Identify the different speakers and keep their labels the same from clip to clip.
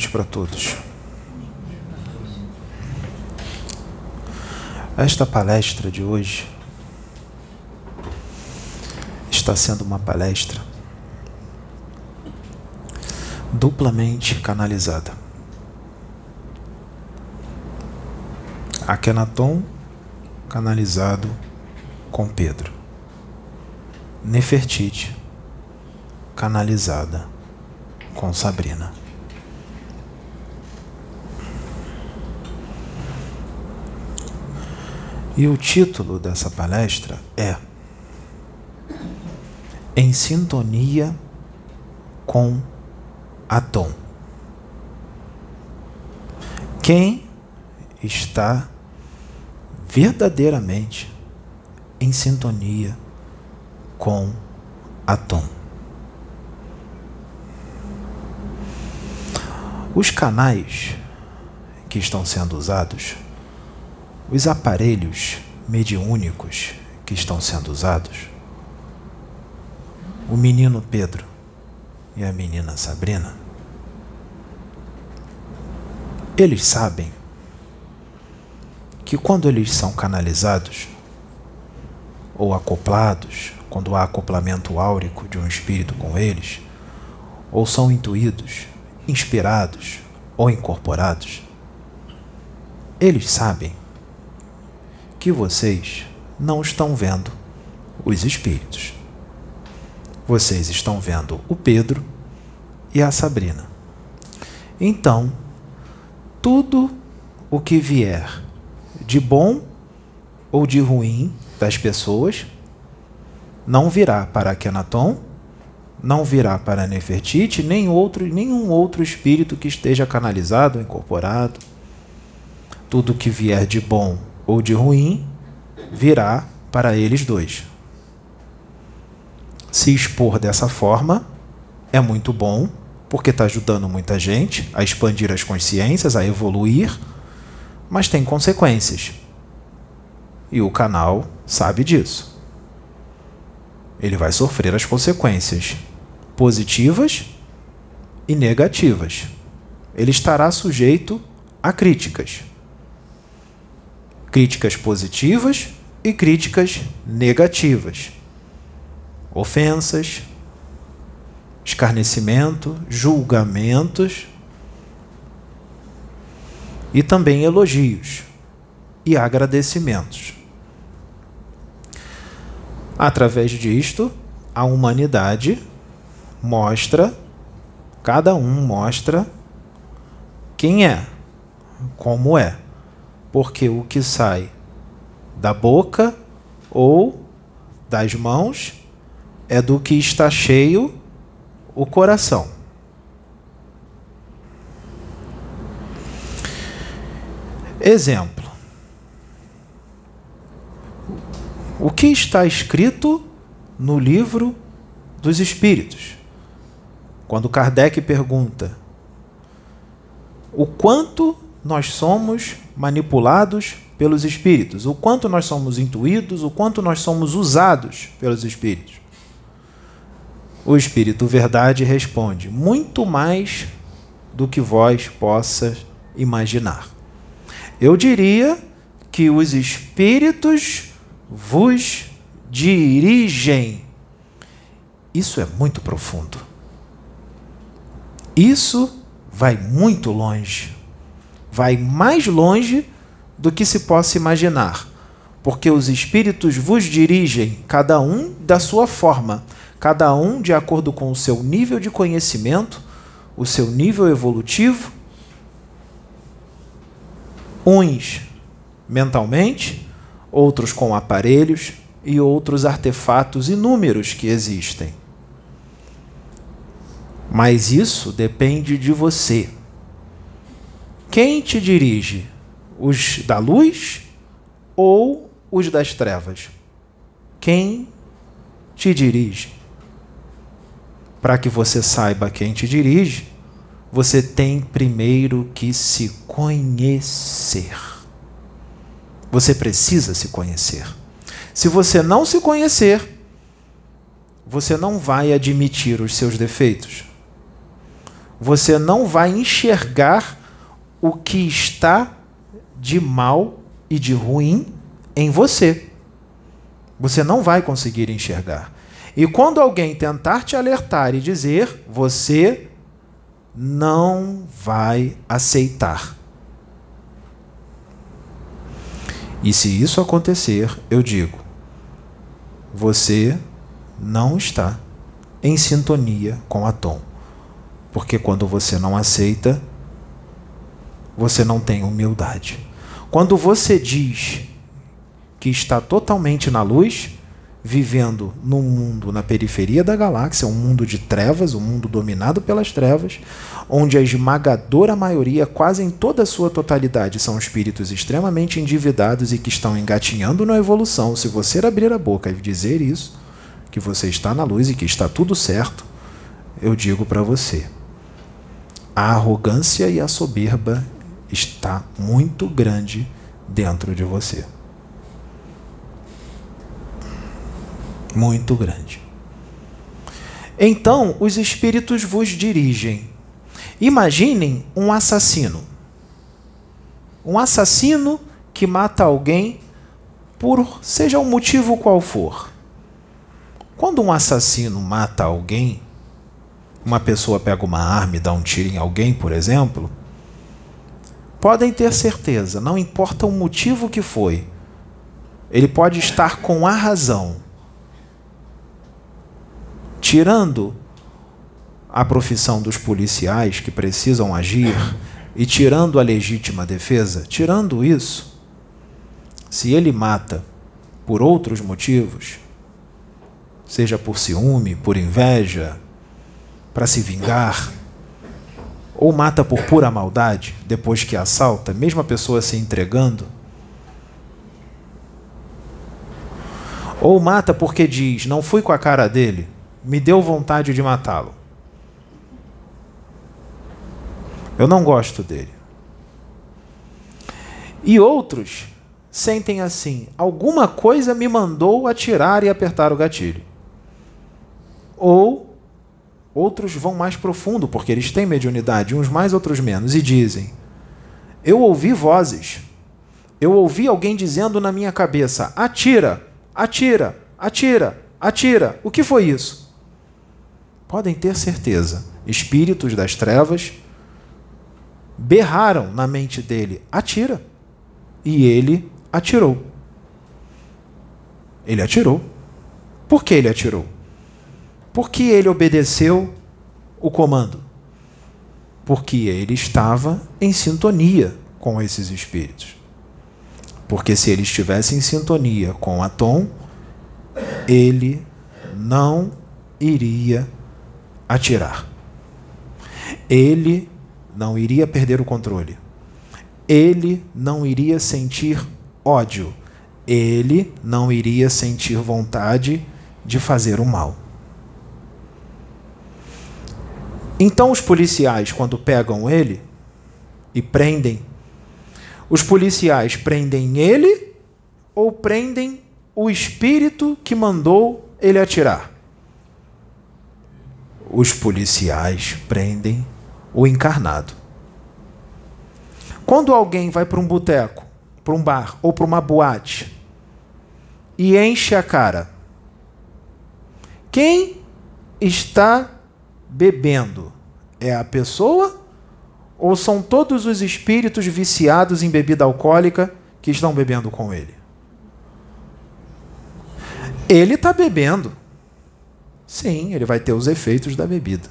Speaker 1: noite para todos. Esta palestra de hoje está sendo uma palestra duplamente canalizada. Akenaton canalizado com Pedro. Nefertiti canalizada com Sabrina. E o título dessa palestra é Em Sintonia com Atom. Quem está verdadeiramente em sintonia com Atom? Os canais que estão sendo usados os aparelhos mediúnicos que estão sendo usados, o menino Pedro e a menina Sabrina, eles sabem que quando eles são canalizados ou acoplados, quando há acoplamento áurico de um espírito com eles, ou são intuídos, inspirados ou incorporados, eles sabem que vocês não estão vendo os espíritos. Vocês estão vendo o Pedro e a Sabrina. Então, tudo o que vier de bom ou de ruim das pessoas não virá para Kenaton, não virá para Nefertiti, nem outro, nenhum outro espírito que esteja canalizado, incorporado. Tudo que vier de bom ou de ruim virá para eles dois. Se expor dessa forma é muito bom, porque está ajudando muita gente a expandir as consciências, a evoluir, mas tem consequências. E o canal sabe disso. Ele vai sofrer as consequências positivas e negativas. Ele estará sujeito a críticas críticas positivas e críticas negativas. Ofensas, escarnecimento, julgamentos e também elogios e agradecimentos. Através disto, a humanidade mostra, cada um mostra quem é, como é porque o que sai da boca ou das mãos é do que está cheio o coração. Exemplo. O que está escrito no livro dos Espíritos? Quando Kardec pergunta o quanto nós somos manipulados pelos espíritos, o quanto nós somos intuídos, o quanto nós somos usados pelos espíritos. O espírito verdade responde: muito mais do que vós possa imaginar. Eu diria que os espíritos vos dirigem. Isso é muito profundo. Isso vai muito longe vai mais longe do que se possa imaginar, porque os espíritos vos dirigem, cada um da sua forma, cada um de acordo com o seu nível de conhecimento, o seu nível evolutivo, uns mentalmente, outros com aparelhos e outros artefatos inúmeros que existem. Mas isso depende de você. Quem te dirige? Os da luz ou os das trevas? Quem te dirige? Para que você saiba quem te dirige, você tem primeiro que se conhecer. Você precisa se conhecer. Se você não se conhecer, você não vai admitir os seus defeitos. você não vai enxergar o que está de mal e de ruim em você. Você não vai conseguir enxergar. E quando alguém tentar te alertar e dizer, você não vai aceitar. E se isso acontecer, eu digo: você não está em sintonia com a tom. Porque quando você não aceita, você não tem humildade. Quando você diz que está totalmente na luz, vivendo num mundo na periferia da galáxia, um mundo de trevas, um mundo dominado pelas trevas, onde a esmagadora maioria, quase em toda a sua totalidade, são espíritos extremamente endividados e que estão engatinhando na evolução. Se você abrir a boca e dizer isso, que você está na luz e que está tudo certo, eu digo para você: a arrogância e a soberba está muito grande dentro de você. muito grande. Então os espíritos vos dirigem. Imaginem um assassino. Um assassino que mata alguém por seja o motivo qual for. Quando um assassino mata alguém, uma pessoa pega uma arma e dá um tiro em alguém, por exemplo, podem ter certeza, não importa o motivo que foi, ele pode estar com a razão tirando a profissão dos policiais que precisam agir e tirando a legítima defesa, tirando isso, se ele mata por outros motivos, seja por ciúme, por inveja, para se vingar, ou mata por pura maldade, depois que assalta, mesmo a pessoa se entregando, ou mata porque diz, não fui com a cara dele, me deu vontade de matá-lo. Eu não gosto dele. E outros sentem assim: alguma coisa me mandou atirar e apertar o gatilho. Ou outros vão mais profundo, porque eles têm mediunidade, uns mais, outros menos, e dizem: Eu ouvi vozes. Eu ouvi alguém dizendo na minha cabeça: atira, atira, atira, atira. O que foi isso? podem ter certeza, espíritos das trevas berraram na mente dele: atira. E ele atirou. Ele atirou. Por que ele atirou? Porque ele obedeceu o comando. Porque ele estava em sintonia com esses espíritos. Porque se ele estivesse em sintonia com a Tom, ele não iria atirar. Ele não iria perder o controle. Ele não iria sentir ódio. Ele não iria sentir vontade de fazer o mal. Então os policiais, quando pegam ele e prendem, os policiais prendem ele ou prendem o espírito que mandou ele atirar? os policiais prendem o encarnado. Quando alguém vai para um boteco, para um bar ou para uma boate e enche a cara, quem está bebendo é a pessoa ou são todos os espíritos viciados em bebida alcoólica que estão bebendo com ele? Ele está bebendo. Sim, ele vai ter os efeitos da bebida.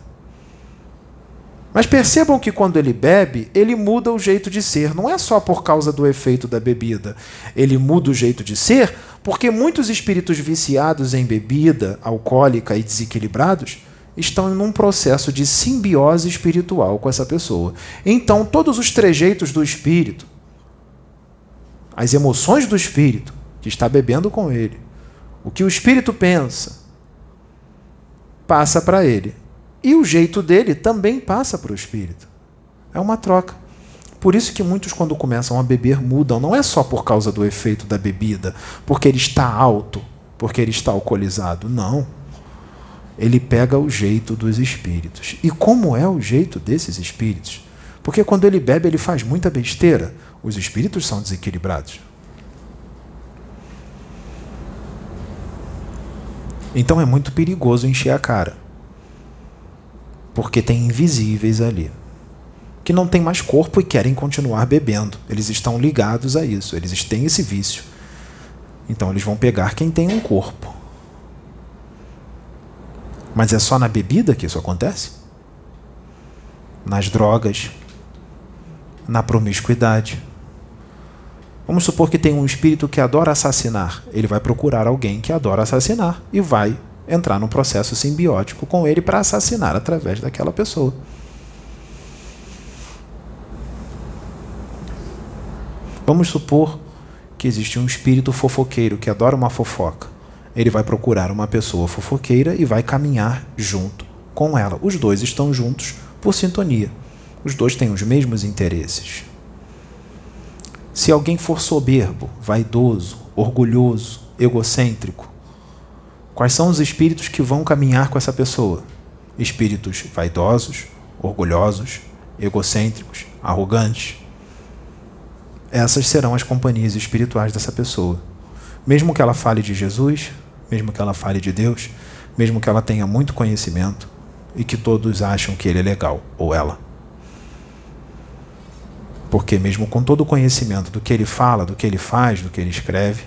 Speaker 1: Mas percebam que quando ele bebe, ele muda o jeito de ser. Não é só por causa do efeito da bebida. Ele muda o jeito de ser porque muitos espíritos viciados em bebida alcoólica e desequilibrados estão num processo de simbiose espiritual com essa pessoa. Então, todos os trejeitos do espírito, as emoções do espírito que está bebendo com ele, o que o espírito pensa, passa para ele. E o jeito dele também passa para o espírito. É uma troca. Por isso que muitos, quando começam a beber, mudam. Não é só por causa do efeito da bebida, porque ele está alto, porque ele está alcoolizado. Não. Ele pega o jeito dos espíritos. E como é o jeito desses espíritos? Porque quando ele bebe, ele faz muita besteira. Os espíritos são desequilibrados. Então é muito perigoso encher a cara. Porque tem invisíveis ali. Que não têm mais corpo e querem continuar bebendo. Eles estão ligados a isso. Eles têm esse vício. Então eles vão pegar quem tem um corpo. Mas é só na bebida que isso acontece? Nas drogas, na promiscuidade. Vamos supor que tem um espírito que adora assassinar. Ele vai procurar alguém que adora assassinar e vai entrar num processo simbiótico com ele para assassinar através daquela pessoa. Vamos supor que existe um espírito fofoqueiro que adora uma fofoca. Ele vai procurar uma pessoa fofoqueira e vai caminhar junto com ela. Os dois estão juntos por sintonia. Os dois têm os mesmos interesses. Se alguém for soberbo, vaidoso, orgulhoso, egocêntrico, quais são os espíritos que vão caminhar com essa pessoa? Espíritos vaidosos, orgulhosos, egocêntricos, arrogantes. Essas serão as companhias espirituais dessa pessoa. Mesmo que ela fale de Jesus, mesmo que ela fale de Deus, mesmo que ela tenha muito conhecimento e que todos acham que ele é legal ou ela. Porque, mesmo com todo o conhecimento do que ele fala, do que ele faz, do que ele escreve,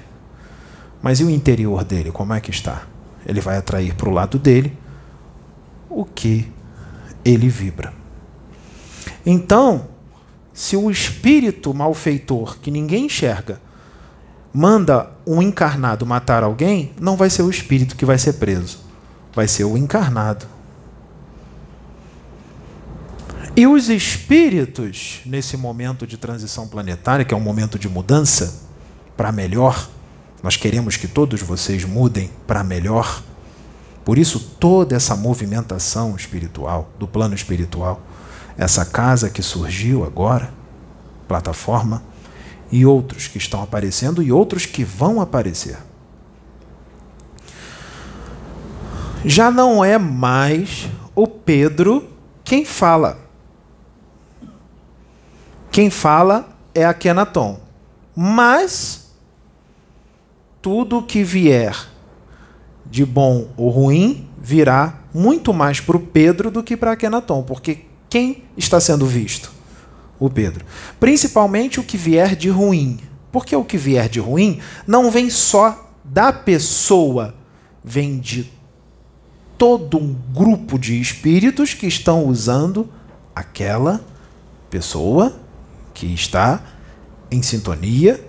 Speaker 1: mas e o interior dele, como é que está? Ele vai atrair para o lado dele o que ele vibra. Então, se o espírito malfeitor, que ninguém enxerga, manda um encarnado matar alguém, não vai ser o espírito que vai ser preso, vai ser o encarnado. E os espíritos, nesse momento de transição planetária, que é um momento de mudança para melhor, nós queremos que todos vocês mudem para melhor. Por isso, toda essa movimentação espiritual, do plano espiritual, essa casa que surgiu agora, plataforma, e outros que estão aparecendo e outros que vão aparecer. Já não é mais o Pedro quem fala. Quem fala é a Kenaton. Mas tudo que vier de bom ou ruim virá muito mais para o Pedro do que para Kenaton, porque quem está sendo visto? O Pedro. Principalmente o que vier de ruim. Porque o que vier de ruim não vem só da pessoa, vem de todo um grupo de espíritos que estão usando aquela pessoa que está em sintonia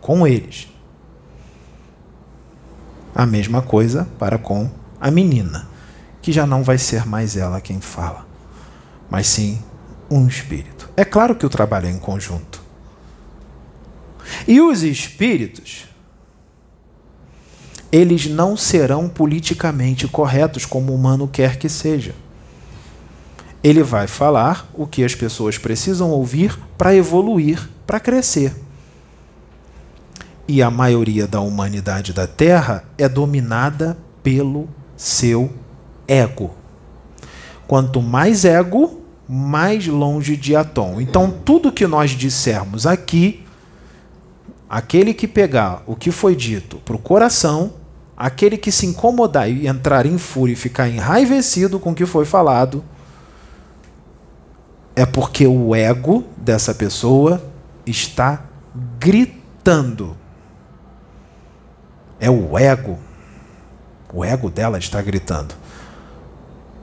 Speaker 1: com eles. A mesma coisa para com a menina, que já não vai ser mais ela quem fala, mas sim um espírito. É claro que o trabalho é em conjunto. E os espíritos, eles não serão politicamente corretos como o humano quer que seja ele vai falar o que as pessoas precisam ouvir para evoluir, para crescer. E a maioria da humanidade da Terra é dominada pelo seu ego. Quanto mais ego, mais longe de Atom. Então, tudo que nós dissermos aqui, aquele que pegar o que foi dito para o coração, aquele que se incomodar e entrar em fúria e ficar enraivecido com o que foi falado, é porque o ego dessa pessoa está gritando. É o ego. O ego dela está gritando.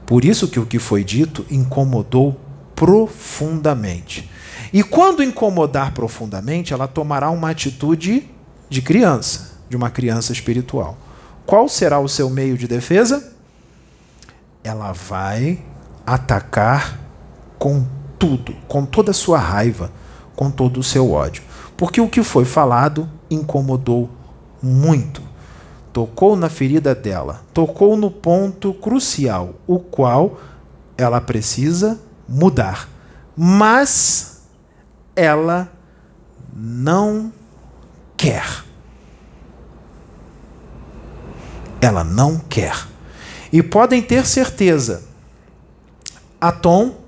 Speaker 1: Por isso que o que foi dito incomodou profundamente. E quando incomodar profundamente, ela tomará uma atitude de criança, de uma criança espiritual. Qual será o seu meio de defesa? Ela vai atacar com tudo, com toda a sua raiva, com todo o seu ódio. Porque o que foi falado incomodou muito. Tocou na ferida dela, tocou no ponto crucial, o qual ela precisa mudar. Mas ela não quer. Ela não quer. E podem ter certeza, a Tom,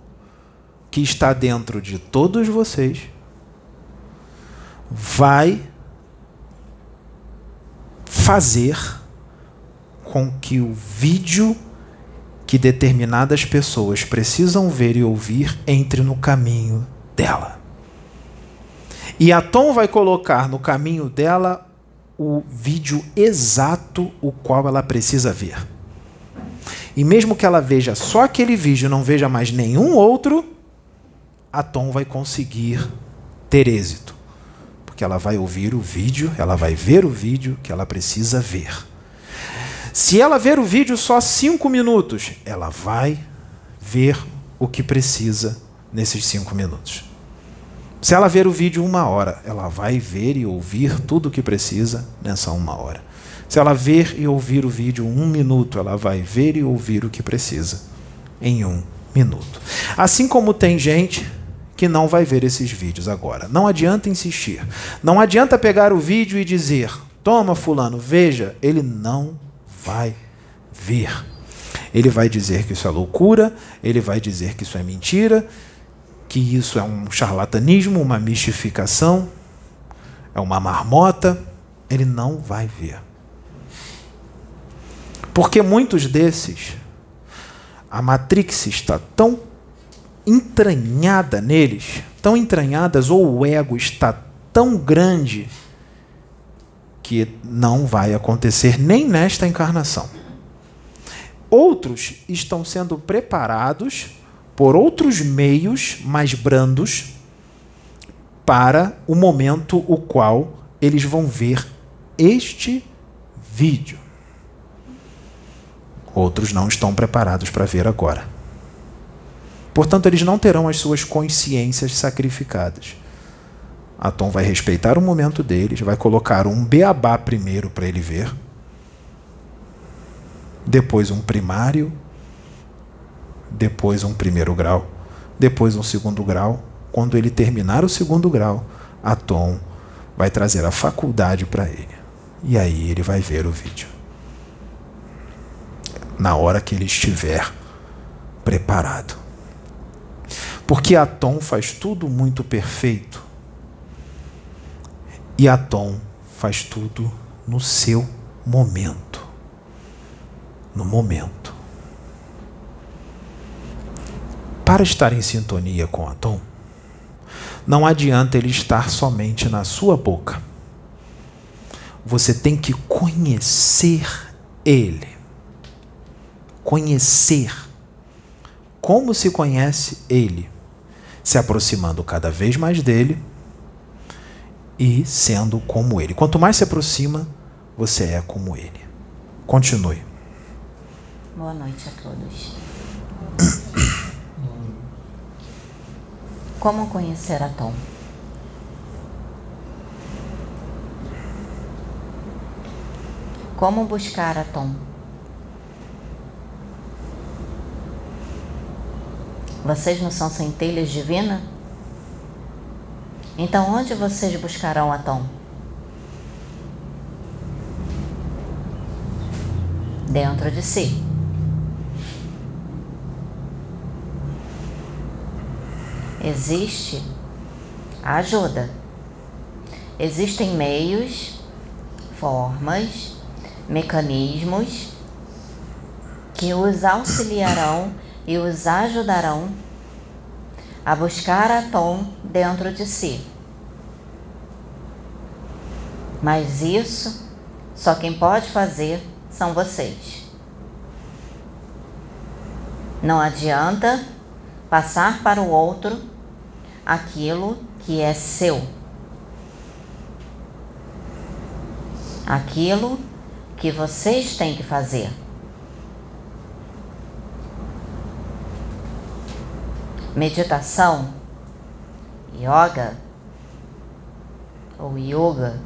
Speaker 1: que está dentro de todos vocês, vai fazer com que o vídeo que determinadas pessoas precisam ver e ouvir entre no caminho dela. E a Tom vai colocar no caminho dela o vídeo exato o qual ela precisa ver. E mesmo que ela veja só aquele vídeo, não veja mais nenhum outro, a Tom vai conseguir ter êxito. Porque ela vai ouvir o vídeo, ela vai ver o vídeo que ela precisa ver. Se ela ver o vídeo só cinco minutos, ela vai ver o que precisa nesses cinco minutos. Se ela ver o vídeo uma hora, ela vai ver e ouvir tudo o que precisa nessa uma hora. Se ela ver e ouvir o vídeo um minuto, ela vai ver e ouvir o que precisa em um minuto. Assim como tem gente que não vai ver esses vídeos agora. Não adianta insistir. Não adianta pegar o vídeo e dizer: toma, Fulano, veja. Ele não vai ver. Ele vai dizer que isso é loucura, ele vai dizer que isso é mentira, que isso é um charlatanismo, uma mistificação, é uma marmota, ele não vai ver. Porque muitos desses, a Matrix está tão entranhada neles, tão entranhadas, ou o ego está tão grande, que não vai acontecer nem nesta encarnação. Outros estão sendo preparados por outros meios mais brandos para o momento o qual eles vão ver este vídeo. Outros não estão preparados para ver agora. Portanto, eles não terão as suas consciências sacrificadas. A Tom vai respeitar o momento deles, vai colocar um beabá primeiro para ele ver, depois um primário depois um primeiro grau, depois um segundo grau. Quando ele terminar o segundo grau, a Tom vai trazer a faculdade para ele. E aí ele vai ver o vídeo. Na hora que ele estiver preparado. Porque a Tom faz tudo muito perfeito. E a Tom faz tudo no seu momento. No momento. Para estar em sintonia com a Tom, não adianta ele estar somente na sua boca. Você tem que conhecer ele. Conhecer. Como se conhece ele? Se aproximando cada vez mais dele e sendo como ele. Quanto mais se aproxima, você é como ele. Continue.
Speaker 2: Boa noite a todos. Como conhecer a Tom? Como buscar a Tom? Vocês não são centelhas divinas? Então onde vocês buscarão a Tom? Dentro de si. existe ajuda. Existem meios, formas, mecanismos que os auxiliarão e os ajudarão a buscar a tom dentro de si. Mas isso só quem pode fazer são vocês. Não adianta passar para o outro aquilo que é seu. Aquilo que vocês têm que fazer. Meditação, yoga ou yoga,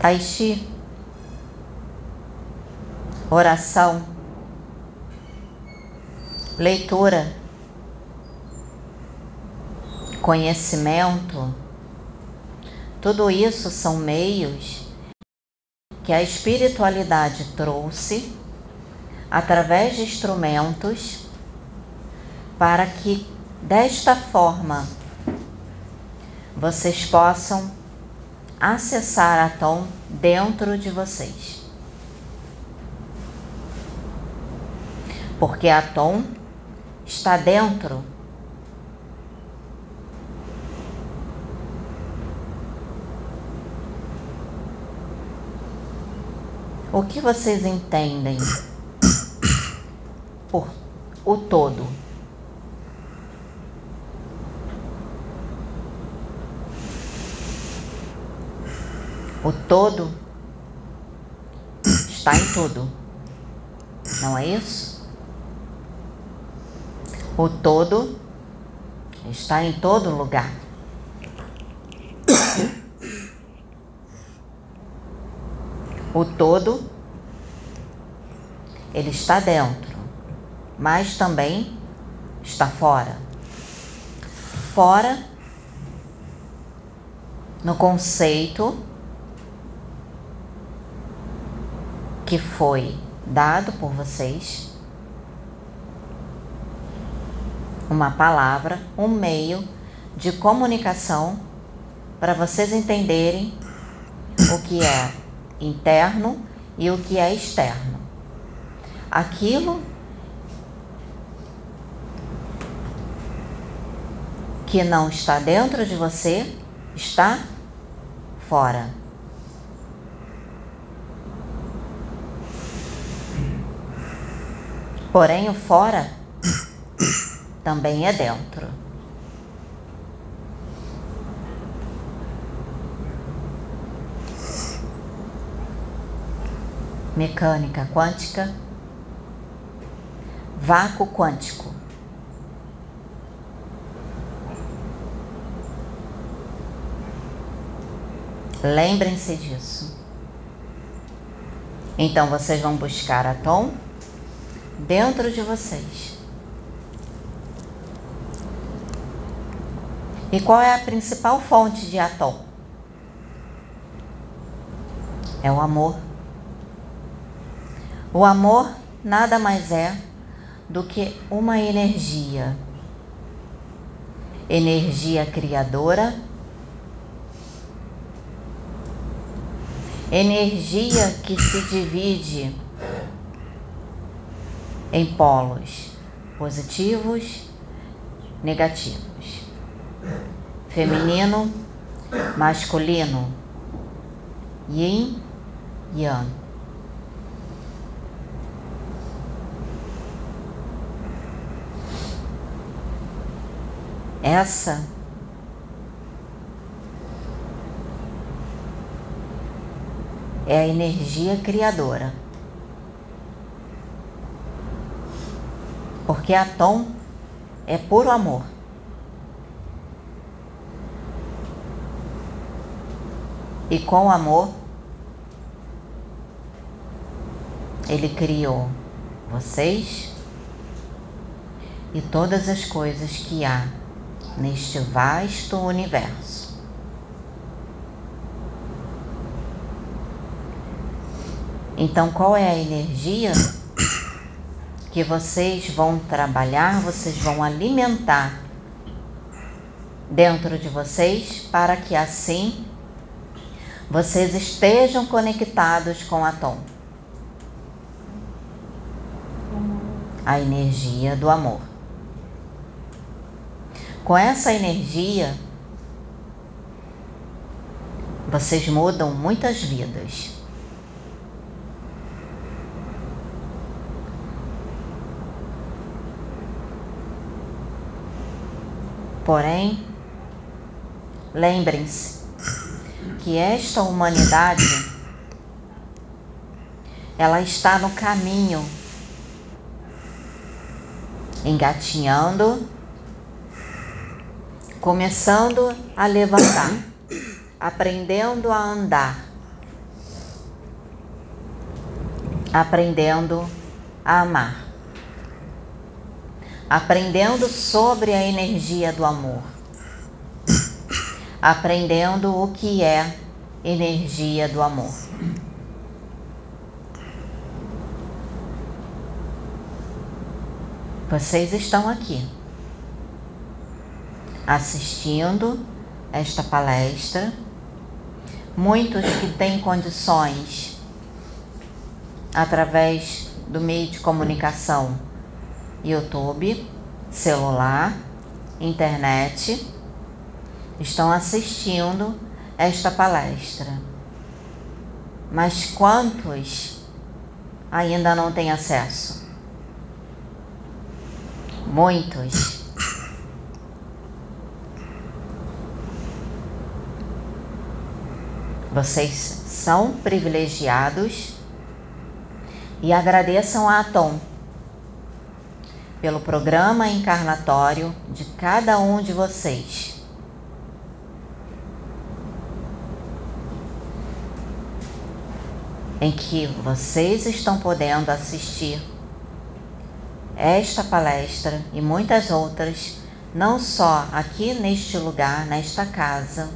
Speaker 2: tai chi, oração, leitura conhecimento, tudo isso são meios que a espiritualidade trouxe através de instrumentos para que desta forma vocês possam acessar a tom dentro de vocês. Porque a tom está dentro O que vocês entendem o todo? O todo está em tudo. Não é isso? O todo está em todo lugar. O todo, ele está dentro, mas também está fora. Fora, no conceito que foi dado por vocês, uma palavra, um meio de comunicação para vocês entenderem o que é interno e o que é externo. Aquilo que não está dentro de você está fora. Porém, o fora também é dentro. mecânica quântica, vácuo quântico. Lembrem-se disso. Então vocês vão buscar Atom dentro de vocês. E qual é a principal fonte de Atom? É o amor. O amor nada mais é do que uma energia. Energia criadora, energia que se divide em polos positivos, negativos, feminino, masculino, yin, yang. Essa é a energia criadora. Porque Atom é puro amor. E com amor, ele criou vocês e todas as coisas que há neste vasto universo. Então, qual é a energia que vocês vão trabalhar, vocês vão alimentar dentro de vocês para que assim vocês estejam conectados com a Tom? A energia do amor. Com essa energia, vocês mudam muitas vidas. Porém, lembrem-se que esta humanidade ela está no caminho engatinhando começando a levantar, aprendendo a andar, aprendendo a amar, aprendendo sobre a energia do amor, aprendendo o que é energia do amor. Vocês estão aqui assistindo esta palestra, muitos que têm condições através do meio de comunicação YouTube, celular, internet, estão assistindo esta palestra. Mas quantos ainda não têm acesso? Muitos. Vocês são privilegiados e agradeçam a Atom pelo programa encarnatório de cada um de vocês. Em que vocês estão podendo assistir esta palestra e muitas outras, não só aqui neste lugar, nesta casa,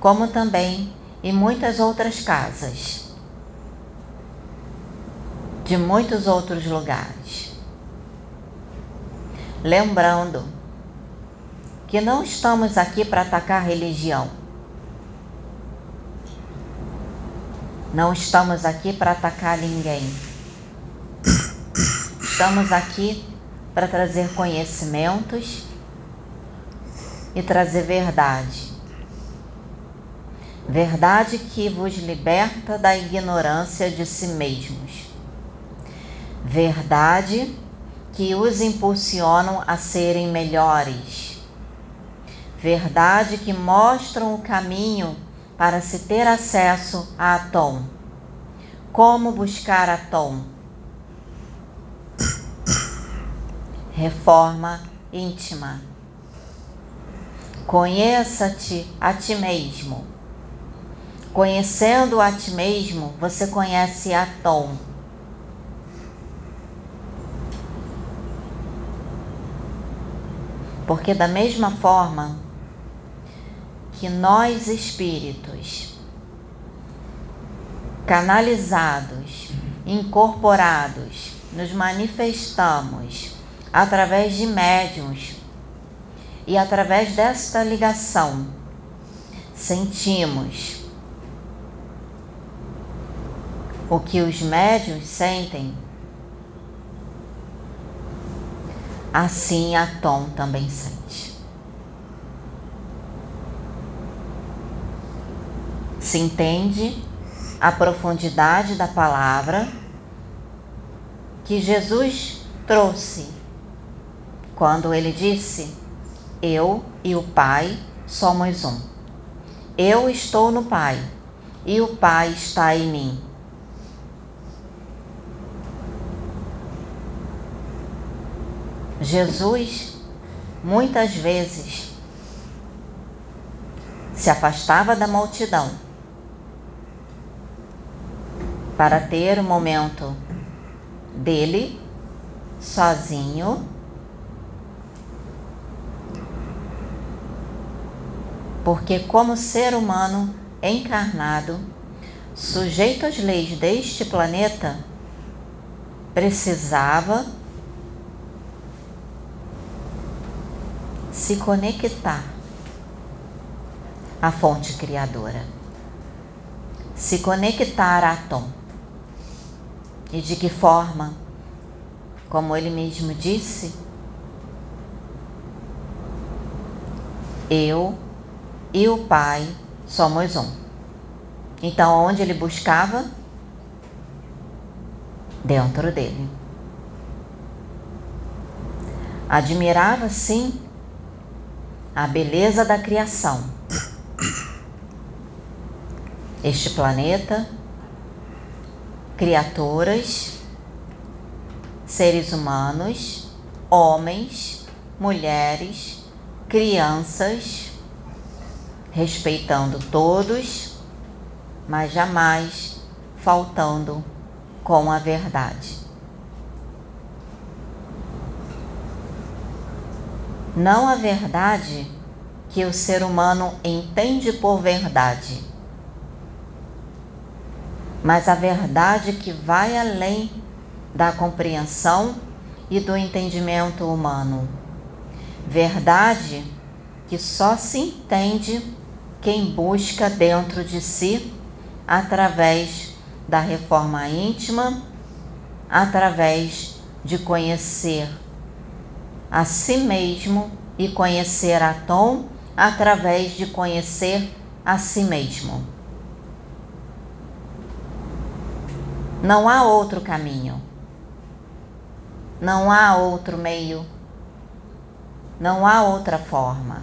Speaker 2: como também em muitas outras casas, de muitos outros lugares. Lembrando que não estamos aqui para atacar religião. Não estamos aqui para atacar ninguém. Estamos aqui para trazer conhecimentos e trazer verdade. Verdade que vos liberta da ignorância de si mesmos. Verdade que os impulsionam a serem melhores. Verdade que mostram o caminho para se ter acesso a Atom. Como buscar Atom? Reforma íntima. Conheça-te a ti mesmo. Conhecendo a ti mesmo, você conhece Atom Porque, da mesma forma que nós espíritos, canalizados, incorporados, nos manifestamos através de médiums e através desta ligação, sentimos o que os médiums sentem assim a Tom também sente. Se entende a profundidade da palavra que Jesus trouxe quando ele disse: Eu e o Pai somos um. Eu estou no Pai e o Pai está em mim. Jesus muitas vezes se afastava da multidão para ter o momento dele sozinho. Porque, como ser humano encarnado, sujeito às leis deste planeta, precisava se conectar à fonte criadora, se conectar à Tom. E de que forma? Como ele mesmo disse, eu e o Pai somos um. Então, onde ele buscava? Dentro dele. Admirava, sim, a beleza da criação. Este planeta, criaturas, seres humanos, homens, mulheres, crianças, respeitando todos, mas jamais faltando com a verdade. Não a verdade que o ser humano entende por verdade, mas a verdade que vai além da compreensão e do entendimento humano. Verdade que só se entende quem busca dentro de si através da reforma íntima, através de conhecer a si mesmo e conhecer a Tom através de conhecer a si mesmo. Não há outro caminho. Não há outro meio. Não há outra forma.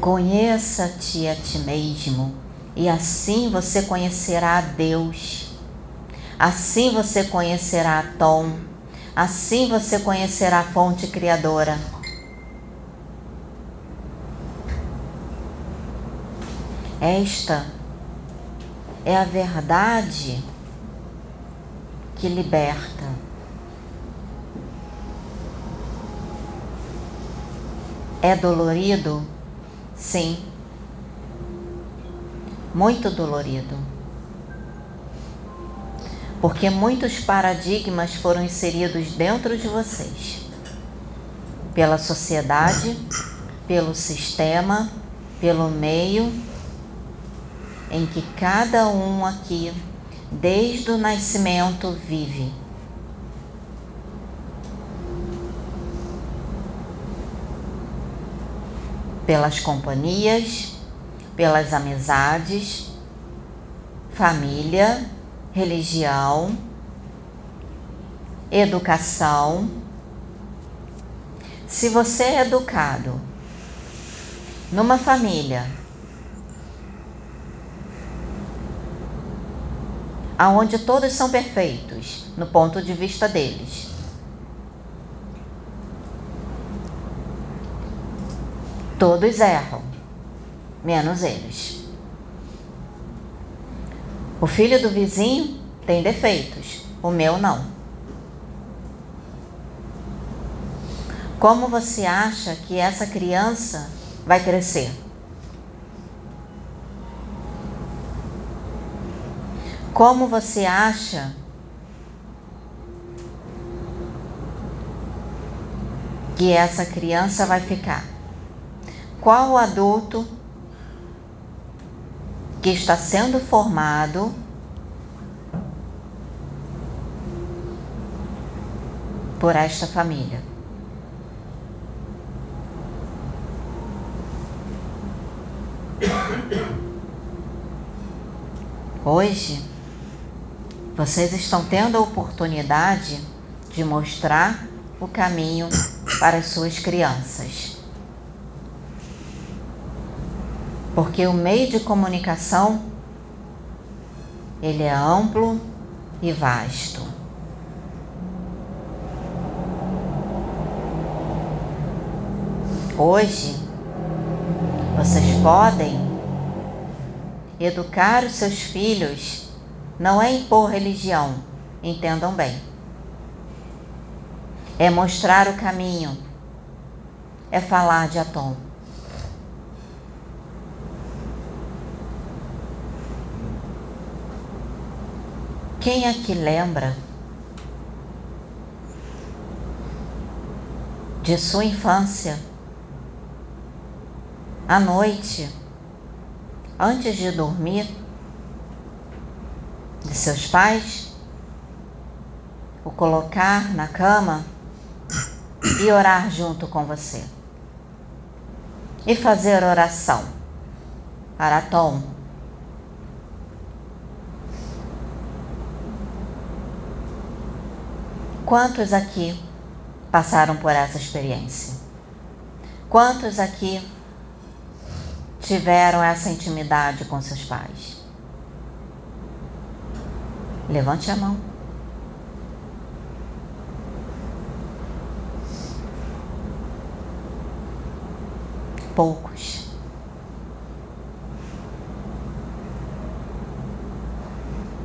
Speaker 2: Conheça-te a ti mesmo e assim você conhecerá a Deus. Assim você conhecerá a Tom. Assim você conhecerá a fonte criadora. Esta é a verdade que liberta. É dolorido? Sim. Muito dolorido. Porque muitos paradigmas foram inseridos dentro de vocês pela sociedade, pelo sistema, pelo meio em que cada um aqui, desde o nascimento, vive. Pelas companhias, pelas amizades, família, religião, educação. Se você é educado numa família aonde todos são perfeitos no ponto de vista deles. Todos erram, menos eles. O filho do vizinho tem defeitos, o meu não. Como você acha que essa criança vai crescer? Como você acha que essa criança vai ficar? Qual o adulto que está sendo formado por esta família? Hoje, vocês estão tendo a oportunidade de mostrar o caminho para as suas crianças. Porque o meio de comunicação ele é amplo e vasto. Hoje vocês podem educar os seus filhos não é impor religião, entendam bem. É mostrar o caminho, é falar de Atom. Quem aqui lembra de sua infância, à noite, antes de dormir? de seus pais, o colocar na cama e orar junto com você. E fazer oração para Quantos aqui passaram por essa experiência? Quantos aqui tiveram essa intimidade com seus pais? Levante a mão. Poucos.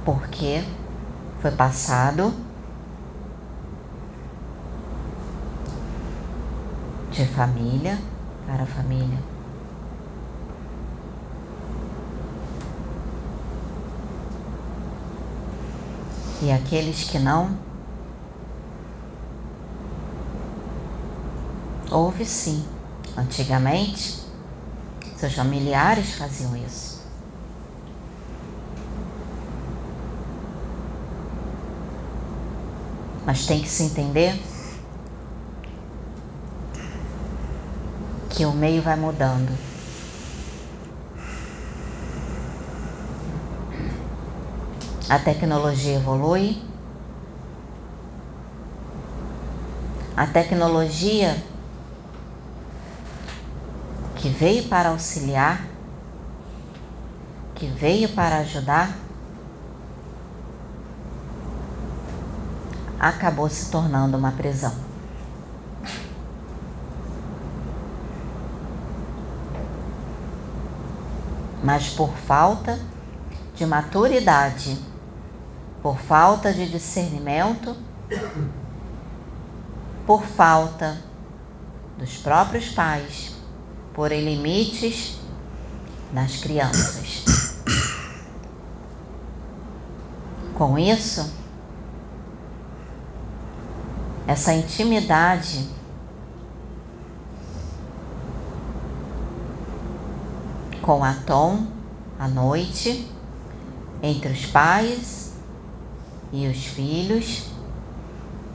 Speaker 2: Porque foi passado de família para família. E aqueles que não, houve sim. Antigamente, seus familiares faziam isso. Mas tem que se entender que o meio vai mudando. A tecnologia evolui. A tecnologia que veio para auxiliar, que veio para ajudar, acabou se tornando uma prisão. Mas por falta de maturidade, por falta de discernimento, por falta dos próprios pais, por limites nas crianças. Com isso, essa intimidade com a Tom à noite, entre os pais e os filhos,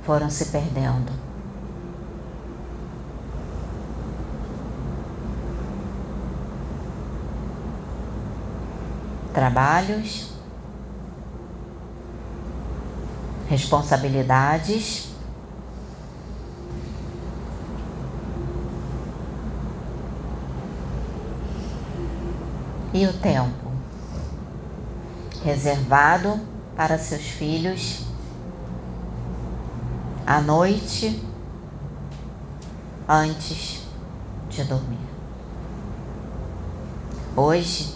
Speaker 2: foram se perdendo. Trabalhos, responsabilidades e o tempo reservado para seus filhos à noite antes de dormir. Hoje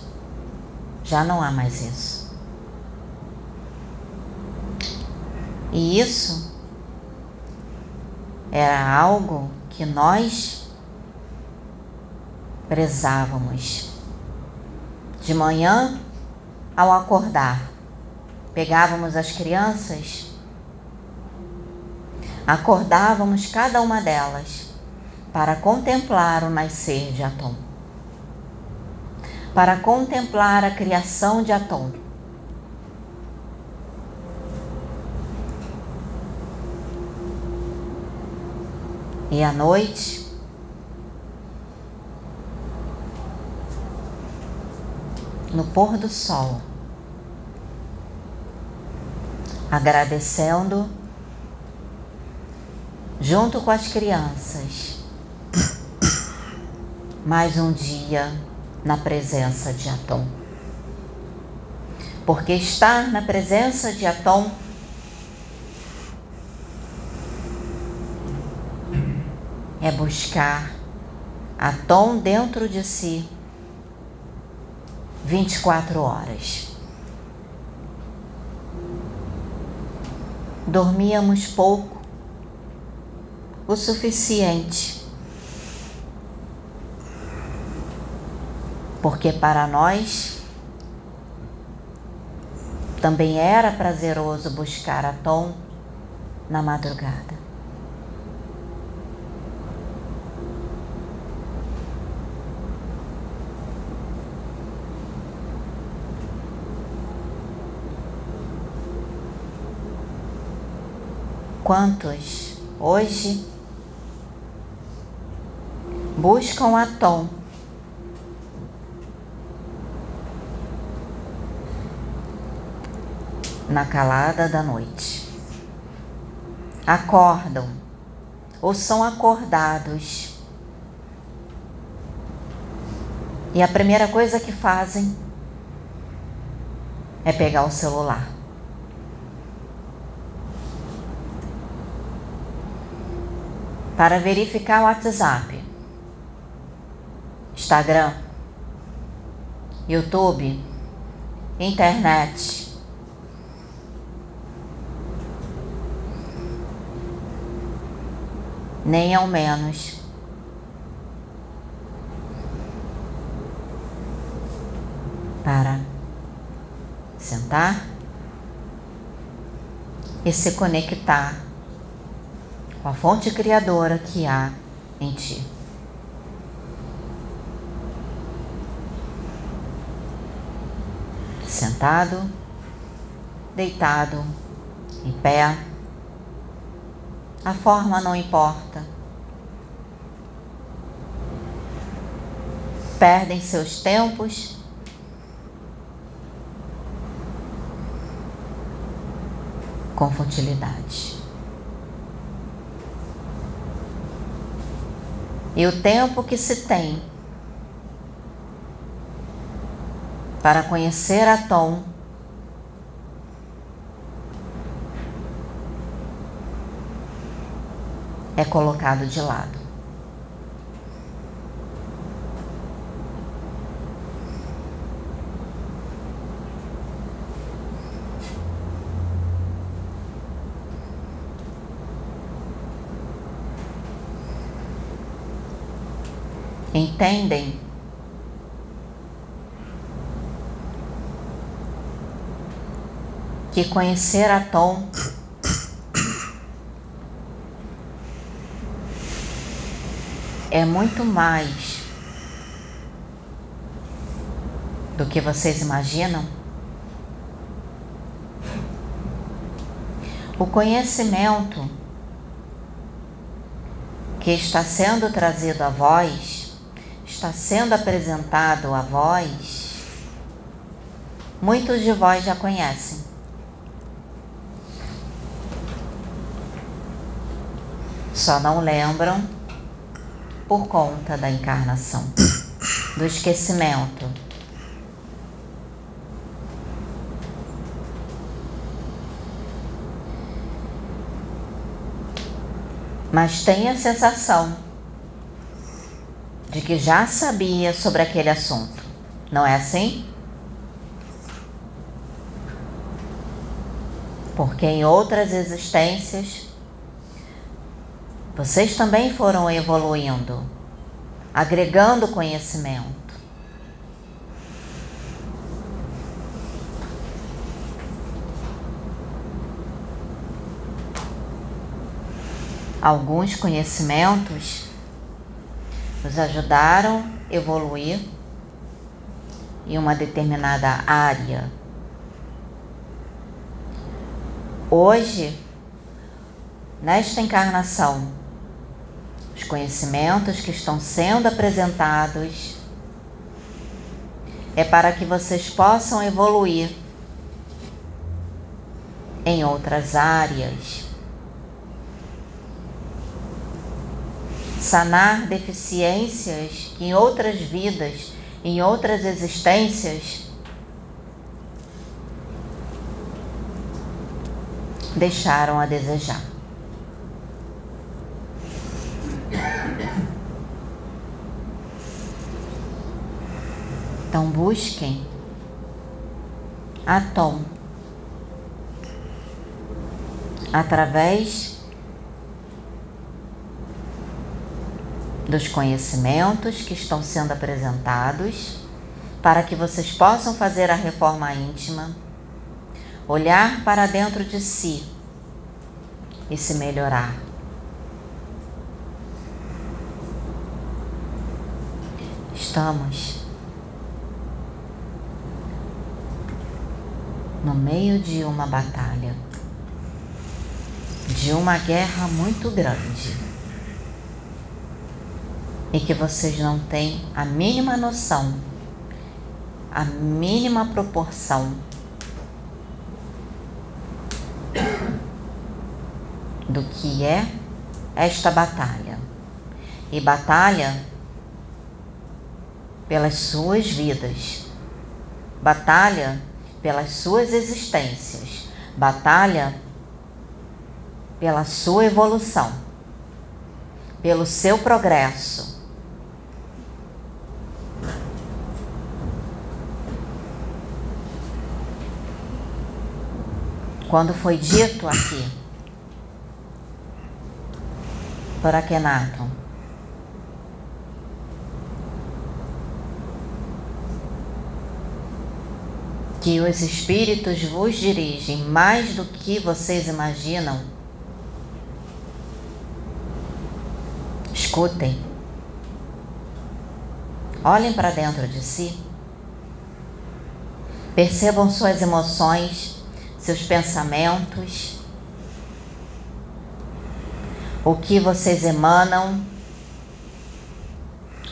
Speaker 2: já não há mais isso. E isso era algo que nós prezávamos de manhã, ao acordar, pegávamos as crianças, acordávamos cada uma delas para contemplar o nascer de Atom, para contemplar a criação de Atom. E à noite, no pôr do sol, agradecendo junto com as crianças mais um dia na presença de Atom. Porque estar na presença de Atom é buscar Atom dentro de si 24 horas. Dormíamos pouco, o suficiente, porque para nós também era prazeroso buscar a Tom na madrugada. Quantos hoje buscam a Tom na calada da noite? Acordam ou são acordados e a primeira coisa que fazem é pegar o celular. Para verificar o WhatsApp, Instagram, YouTube, internet. Nem ao menos. Para sentar e se conectar com a fonte criadora que há em ti. Sentado, deitado, em pé, a forma não importa. Perdem seus tempos com futilidade. E o tempo que se tem para conhecer a Tom é colocado de lado. Entendem? Que conhecer a Tom é muito mais do que vocês imaginam. O conhecimento que está sendo trazido a vós, está sendo apresentado a vós, muitos de vós já conhecem. Só não lembram por conta da encarnação, do esquecimento. Mas tem a sensação de que já sabia sobre aquele assunto, não é assim? Porque em outras existências vocês também foram evoluindo, agregando conhecimento. Alguns conhecimentos nos ajudaram a evoluir em uma determinada área. Hoje, nesta encarnação, os conhecimentos que estão sendo apresentados é para que vocês possam evoluir em outras áreas, sanar deficiências que em outras vidas, em outras existências, deixaram a desejar. Então busquem a Tom através dos conhecimentos que estão sendo apresentados para que vocês possam fazer a reforma íntima, olhar para dentro de si e se melhorar. Estamos no meio de uma batalha, de uma guerra muito grande, e que vocês não têm a mínima noção, a mínima proporção do que é esta batalha. E batalha pelas suas vidas. Batalha pelas suas existências, batalha pela sua evolução, pelo seu progresso. Quando foi dito aqui por Akenaton, que os espíritos vos dirigem mais do que vocês imaginam, escutem. Olhem para dentro de si. Percebam suas emoções, seus pensamentos, o que vocês emanam,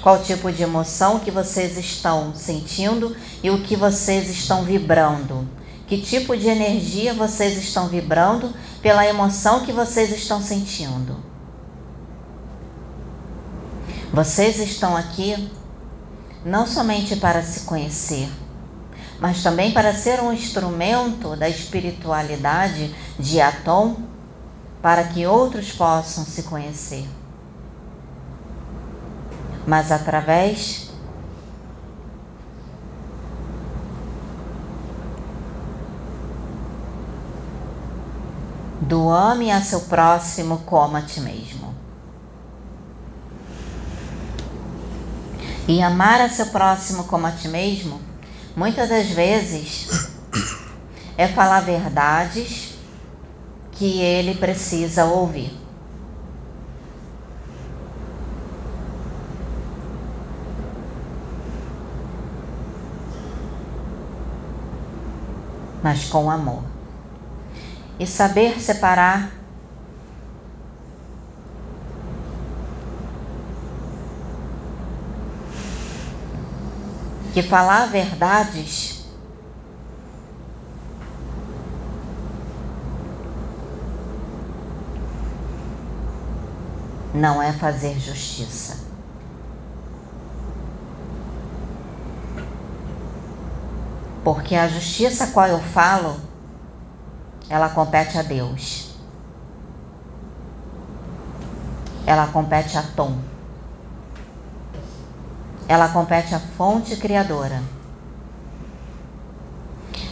Speaker 2: qual tipo de emoção que vocês estão sentindo e o que vocês estão vibrando. Que tipo de energia vocês estão vibrando pela emoção que vocês estão sentindo. Vocês estão aqui não somente para se conhecer, mas também para ser um instrumento da espiritualidade de Atom para que outros possam se conhecer mas através do ame a seu próximo como a ti mesmo. E amar a seu próximo como a ti mesmo, muitas das vezes, é falar verdades que ele precisa ouvir. mas com amor. E saber separar que falar verdades não é fazer justiça. Porque a justiça a qual eu falo, ela compete a Deus. Ela compete a Tom. Ela compete à fonte criadora.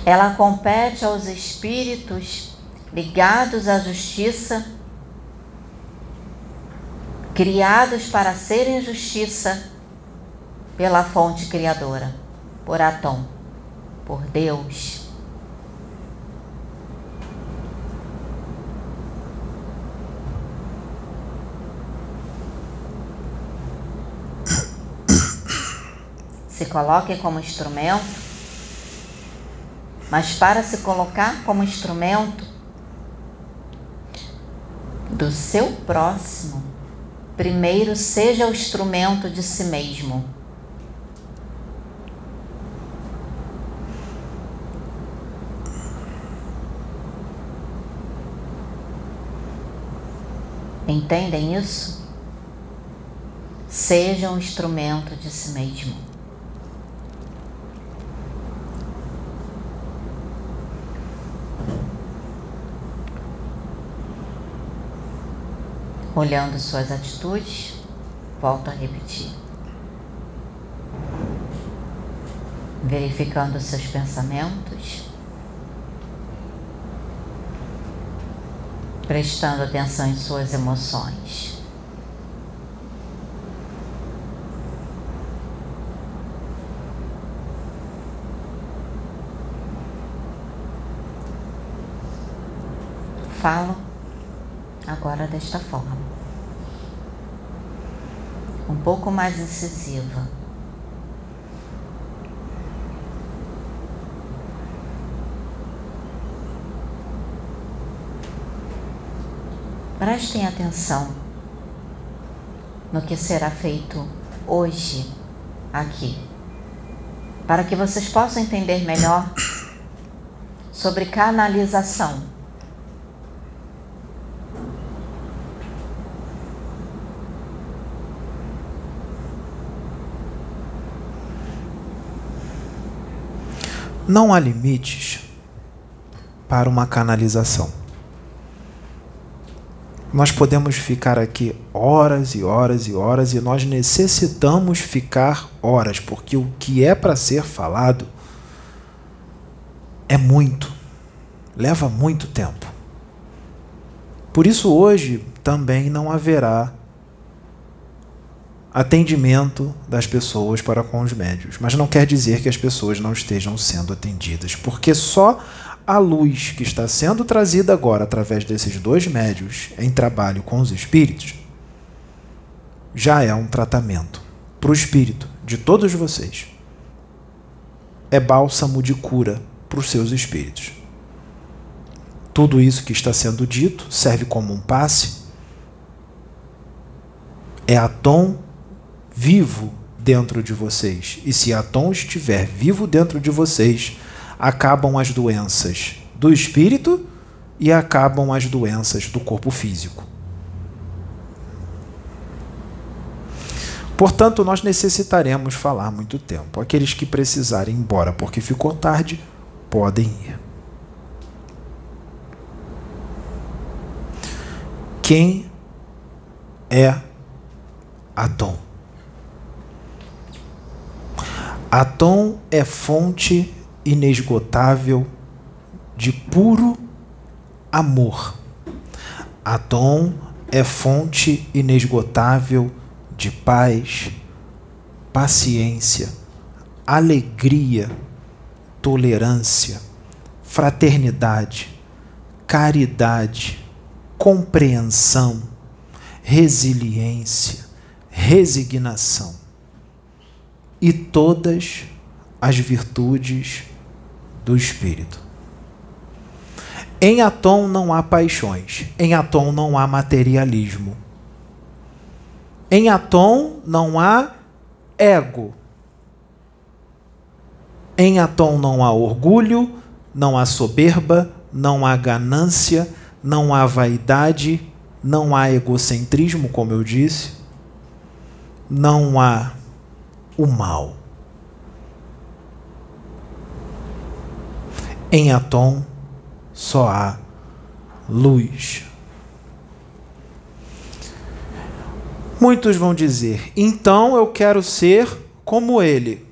Speaker 2: Ela compete aos espíritos ligados à justiça, criados para serem justiça pela fonte criadora, por Atom por Deus. Se coloque como instrumento, mas para se colocar como instrumento do seu próximo, primeiro seja o instrumento de si mesmo. Entendem isso? Seja um instrumento de si mesmo. Olhando suas atitudes, volto a repetir. Verificando seus pensamentos. prestando atenção em suas emoções. Falo agora desta forma, um pouco mais incisiva. Prestem atenção no que será feito hoje aqui, para que vocês possam entender melhor sobre canalização.
Speaker 1: Não há limites para uma canalização. Nós podemos ficar aqui horas e horas e horas e nós necessitamos ficar horas, porque o que é para ser falado é muito, leva muito tempo. Por isso, hoje também não haverá atendimento das pessoas para com os médios, mas não quer dizer que as pessoas não estejam sendo atendidas, porque só a luz que está sendo trazida agora através desses dois médios em trabalho com os espíritos já é um tratamento para o espírito de todos vocês. É bálsamo de cura para os seus espíritos. Tudo isso que está sendo dito serve como um passe. É Atom vivo dentro de vocês. E se Atom estiver vivo dentro de vocês, acabam as doenças do espírito e acabam as doenças do corpo físico. Portanto, nós necessitaremos falar muito tempo. Aqueles que precisarem ir embora porque ficou tarde, podem ir. Quem é Atom? Atom é fonte inesgotável de puro amor. Atom é fonte inesgotável de paz, paciência, alegria, tolerância, fraternidade, caridade, compreensão, resiliência, resignação e todas as virtudes do espírito. Em Atom não há paixões, em Atom não há materialismo. Em Atom não há ego. Em Atom não há orgulho, não há soberba, não há ganância, não há vaidade, não há egocentrismo, como eu disse, não há o mal. Em Atom só há luz. Muitos vão dizer: então eu quero ser como ele.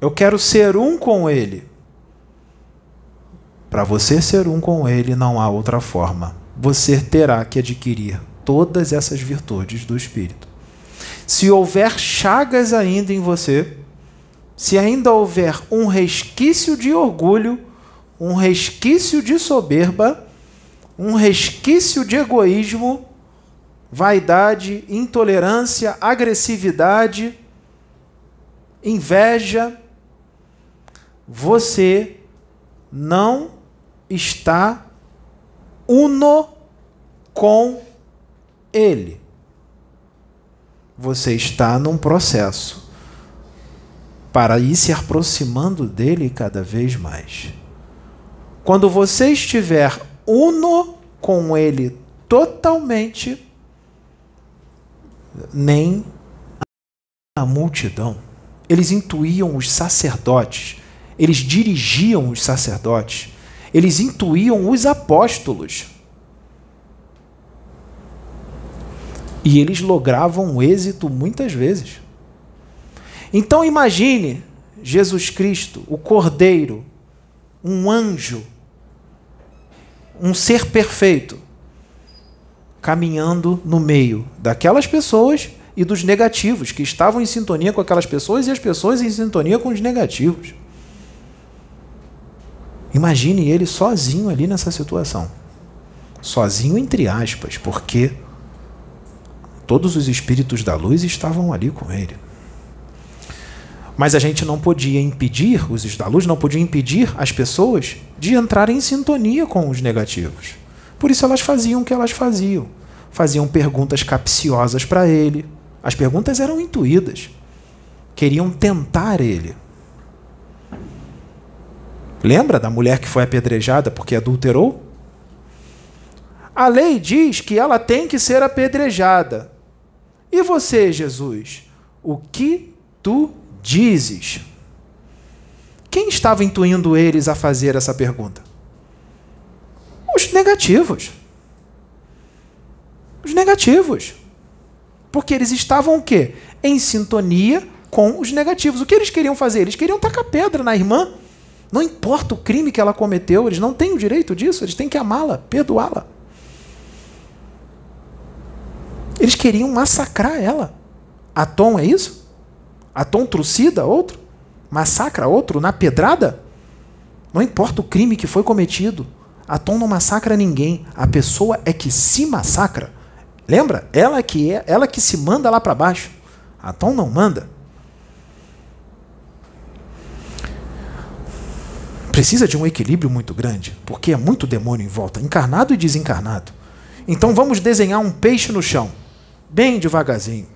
Speaker 1: Eu quero ser um com ele. Para você ser um com ele, não há outra forma. Você terá que adquirir todas essas virtudes do Espírito. Se houver chagas ainda em você, se ainda houver um resquício de orgulho, um resquício de soberba, um resquício de egoísmo, vaidade, intolerância, agressividade, inveja, você não está uno com Ele. Você está num processo para ir se aproximando dele cada vez mais. Quando você estiver uno com ele totalmente, nem a multidão. Eles intuíam os sacerdotes, eles dirigiam os sacerdotes, eles intuíam os apóstolos. E eles logravam êxito muitas vezes. Então imagine Jesus Cristo, o Cordeiro, um anjo, um ser perfeito, caminhando no meio daquelas pessoas e dos negativos, que estavam em sintonia com aquelas pessoas e as pessoas em sintonia com os negativos. Imagine ele sozinho ali nessa situação. Sozinho, entre aspas, porque todos os espíritos da luz estavam ali com ele. Mas a gente não podia impedir, os da luz não podiam impedir as pessoas de entrarem em sintonia com os negativos. Por isso elas faziam o que elas faziam. Faziam perguntas capciosas para ele. As perguntas eram intuídas. Queriam tentar ele. Lembra da mulher que foi apedrejada porque adulterou? A lei diz que ela tem que ser apedrejada. E você, Jesus? O que tu dizes? Quem estava intuindo eles a fazer essa pergunta? Os negativos. Os negativos. Porque eles estavam o quê? Em sintonia com os negativos. O que eles queriam fazer? Eles queriam tacar pedra na irmã. Não importa o crime que ela cometeu, eles não têm o direito disso, eles têm que amá-la, perdoá-la. Eles queriam massacrar ela. Atom é isso? Atom trucida outro? Massacra outro na pedrada? Não importa o crime que foi cometido. Atom não massacra ninguém. A pessoa é que se massacra. Lembra? Ela que é, ela que se manda lá para baixo. Atom não manda. Precisa de um equilíbrio muito grande, porque é muito demônio em volta, encarnado e desencarnado. Então vamos desenhar um peixe no chão, bem devagarzinho.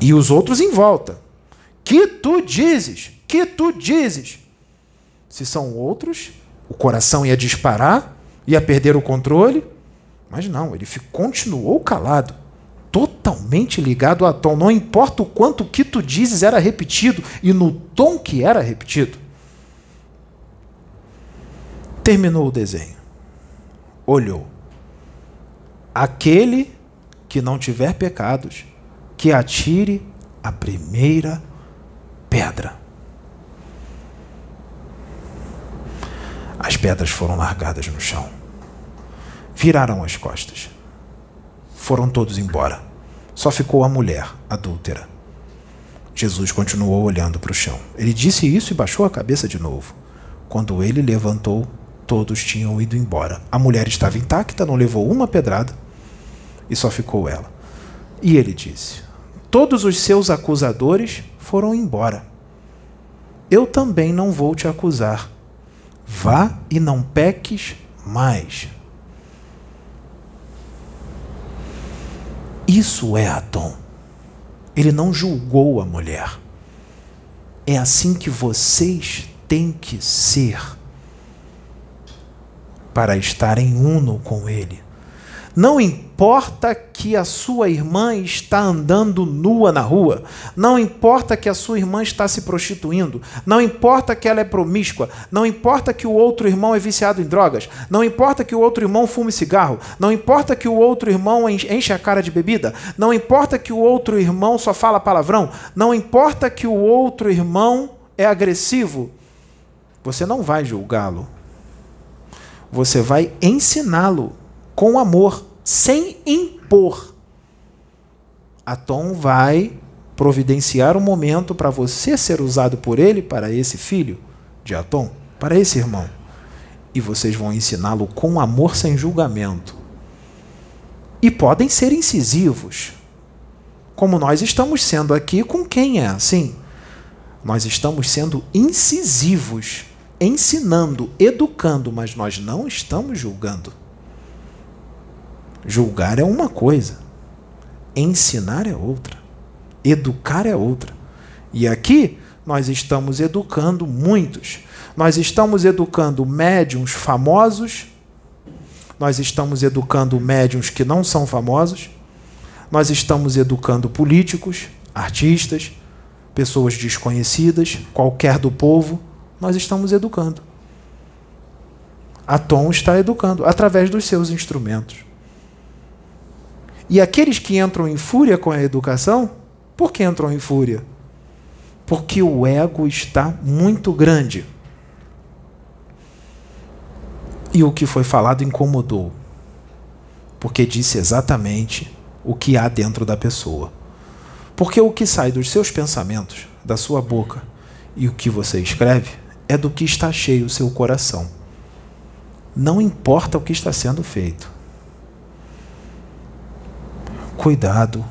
Speaker 1: E os outros em volta. Que tu dizes? Que tu dizes? Se são outros, o coração ia disparar, ia perder o controle. Mas não, ele continuou calado, totalmente ligado a tom. Não importa o quanto o que tu dizes era repetido e no tom que era repetido. Terminou o desenho. Olhou. Aquele que não tiver pecados, que atire a primeira pedra. As pedras foram largadas no chão. Viraram as costas. Foram todos embora. Só ficou a mulher, adúltera. Jesus continuou olhando para o chão. Ele disse isso e baixou a cabeça de novo. Quando ele levantou, todos tinham ido embora. A mulher estava intacta, não levou uma pedrada e só ficou ela. E ele disse: Todos os seus acusadores foram embora. Eu também não vou te acusar Vá e não peques mais. Isso é Adão. Ele não julgou a mulher. É assim que vocês têm que ser para estarem uno com Ele. Não importa que a sua irmã está andando nua na rua, não importa que a sua irmã está se prostituindo, não importa que ela é promíscua, não importa que o outro irmão é viciado em drogas, não importa que o outro irmão fume cigarro, não importa que o outro irmão enche a cara de bebida, não importa que o outro irmão só fala palavrão, não importa que o outro irmão é agressivo, você não vai julgá-lo. Você vai ensiná-lo com amor sem impor. A Tom vai providenciar um momento para você ser usado por ele para esse filho de Atom, para esse irmão. E vocês vão ensiná-lo com amor sem julgamento. E podem ser incisivos, como nós estamos sendo aqui com quem é assim. Nós estamos sendo incisivos, ensinando, educando, mas nós não estamos julgando. Julgar é uma coisa, ensinar é outra, educar é outra. E aqui nós estamos educando muitos. Nós estamos educando médiums famosos, nós estamos educando médiums que não são famosos, nós estamos educando políticos, artistas, pessoas desconhecidas, qualquer do povo, nós estamos educando. A Tom está educando através dos seus instrumentos. E aqueles que entram em fúria com a educação, por que entram em fúria? Porque o ego está muito grande. E o que foi falado incomodou. Porque disse exatamente o que há dentro da pessoa. Porque o que sai dos seus pensamentos, da sua boca e o que você escreve é do que está cheio o seu coração. Não importa o que está sendo feito cuidado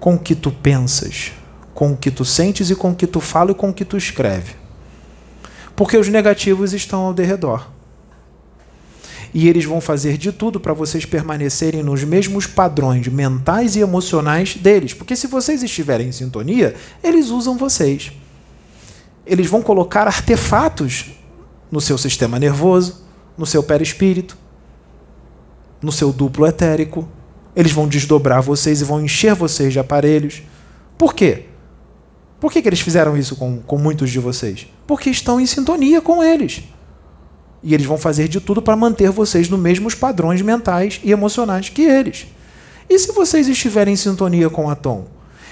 Speaker 1: com o que tu pensas, com o que tu sentes e com o que tu fala e com o que tu escreve. Porque os negativos estão ao derredor. E eles vão fazer de tudo para vocês permanecerem nos mesmos padrões mentais e emocionais deles. Porque se vocês estiverem em sintonia, eles usam vocês. Eles vão colocar artefatos no seu sistema nervoso, no seu perispírito, no seu duplo etérico, eles vão desdobrar vocês e vão encher vocês de aparelhos. Por quê? Por que, que eles fizeram isso com, com muitos de vocês? Porque estão em sintonia com eles. E eles vão fazer de tudo para manter vocês nos mesmos padrões mentais e emocionais que eles. E se vocês estiverem em sintonia com a Tom?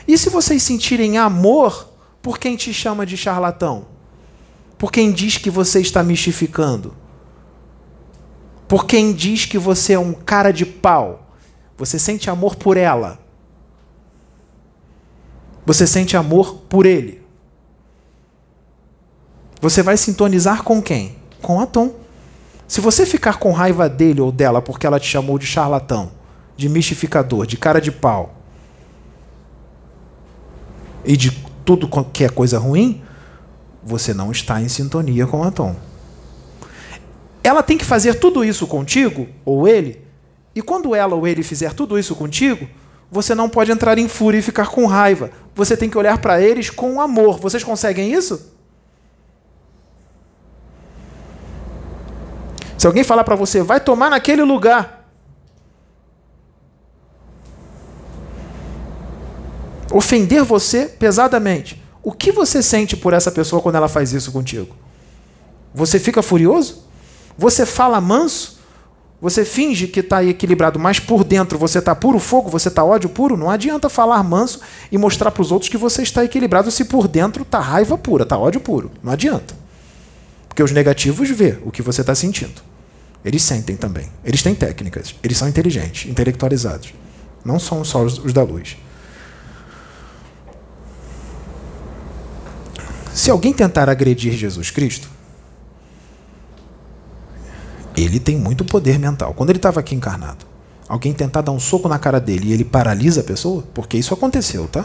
Speaker 1: E se vocês sentirem amor por quem te chama de charlatão? Por quem diz que você está mistificando? por quem diz que você é um cara de pau. Você sente amor por ela. Você sente amor por ele. Você vai sintonizar com quem? Com a Tom. Se você ficar com raiva dele ou dela porque ela te chamou de charlatão, de mistificador, de cara de pau e de tudo que é coisa ruim, você não está em sintonia com a Tom. Ela tem que fazer tudo isso contigo, ou ele, e quando ela ou ele fizer tudo isso contigo, você não pode entrar em fúria e ficar com raiva. Você tem que olhar para eles com amor. Vocês conseguem isso? Se alguém falar para você, vai tomar naquele lugar. Ofender você pesadamente. O que você sente por essa pessoa quando ela faz isso contigo? Você fica furioso? Você fala manso? Você finge que está equilibrado, mas por dentro você está puro fogo, você está ódio puro? Não adianta falar manso e mostrar para os outros que você está equilibrado se por dentro está raiva pura, está ódio puro. Não adianta. Porque os negativos vê o que você está sentindo. Eles sentem também. Eles têm técnicas. Eles são inteligentes, intelectualizados. Não são só os, os da luz. Se alguém tentar agredir Jesus Cristo, ele tem muito poder mental. Quando ele estava aqui encarnado, alguém tentar dar um soco na cara dele e ele paralisa a pessoa, porque isso aconteceu, tá?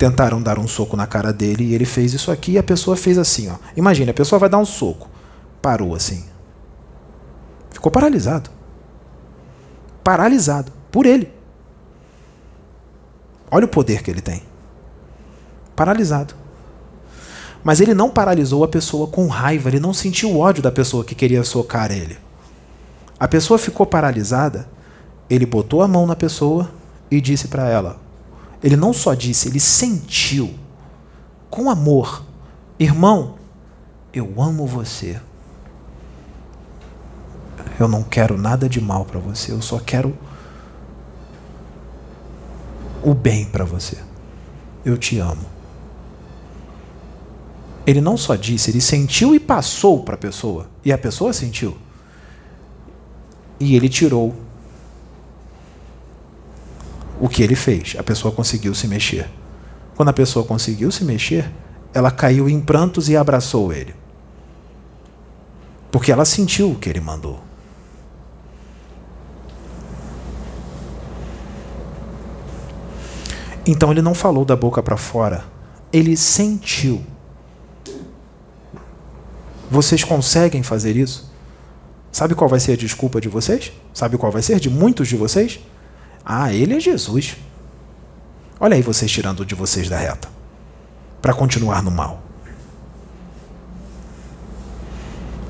Speaker 1: tentaram dar um soco na cara dele e ele fez isso aqui e a pessoa fez assim, ó. Imagina, a pessoa vai dar um soco. Parou assim. Ficou paralisado. Paralisado por ele. Olha o poder que ele tem. Paralisado. Mas ele não paralisou a pessoa com raiva, ele não sentiu ódio da pessoa que queria socar ele. A pessoa ficou paralisada, ele botou a mão na pessoa e disse para ela: ele não só disse, ele sentiu com amor: Irmão, eu amo você. Eu não quero nada de mal para você, eu só quero o bem para você. Eu te amo. Ele não só disse, ele sentiu e passou para a pessoa. E a pessoa sentiu. E ele tirou o que ele fez. A pessoa conseguiu se mexer. Quando a pessoa conseguiu se mexer, ela caiu em prantos e abraçou ele. Porque ela sentiu o que ele mandou. Então ele não falou da boca para fora, ele sentiu. Vocês conseguem fazer isso? Sabe qual vai ser a desculpa de vocês? Sabe qual vai ser de muitos de vocês? Ah, ele é Jesus. Olha aí vocês tirando de vocês da reta. Para continuar no mal.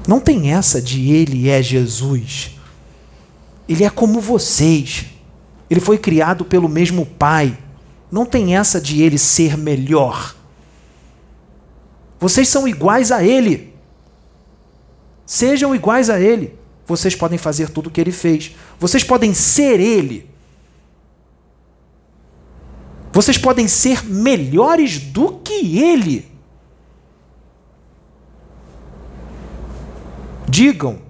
Speaker 1: Não tem essa de ele é Jesus. Ele é como vocês. Ele foi criado pelo mesmo Pai. Não tem essa de ele ser melhor. Vocês são iguais a ele. Sejam iguais a ele. Vocês podem fazer tudo o que ele fez. Vocês podem ser ele. Vocês podem ser melhores do que ele. Digam,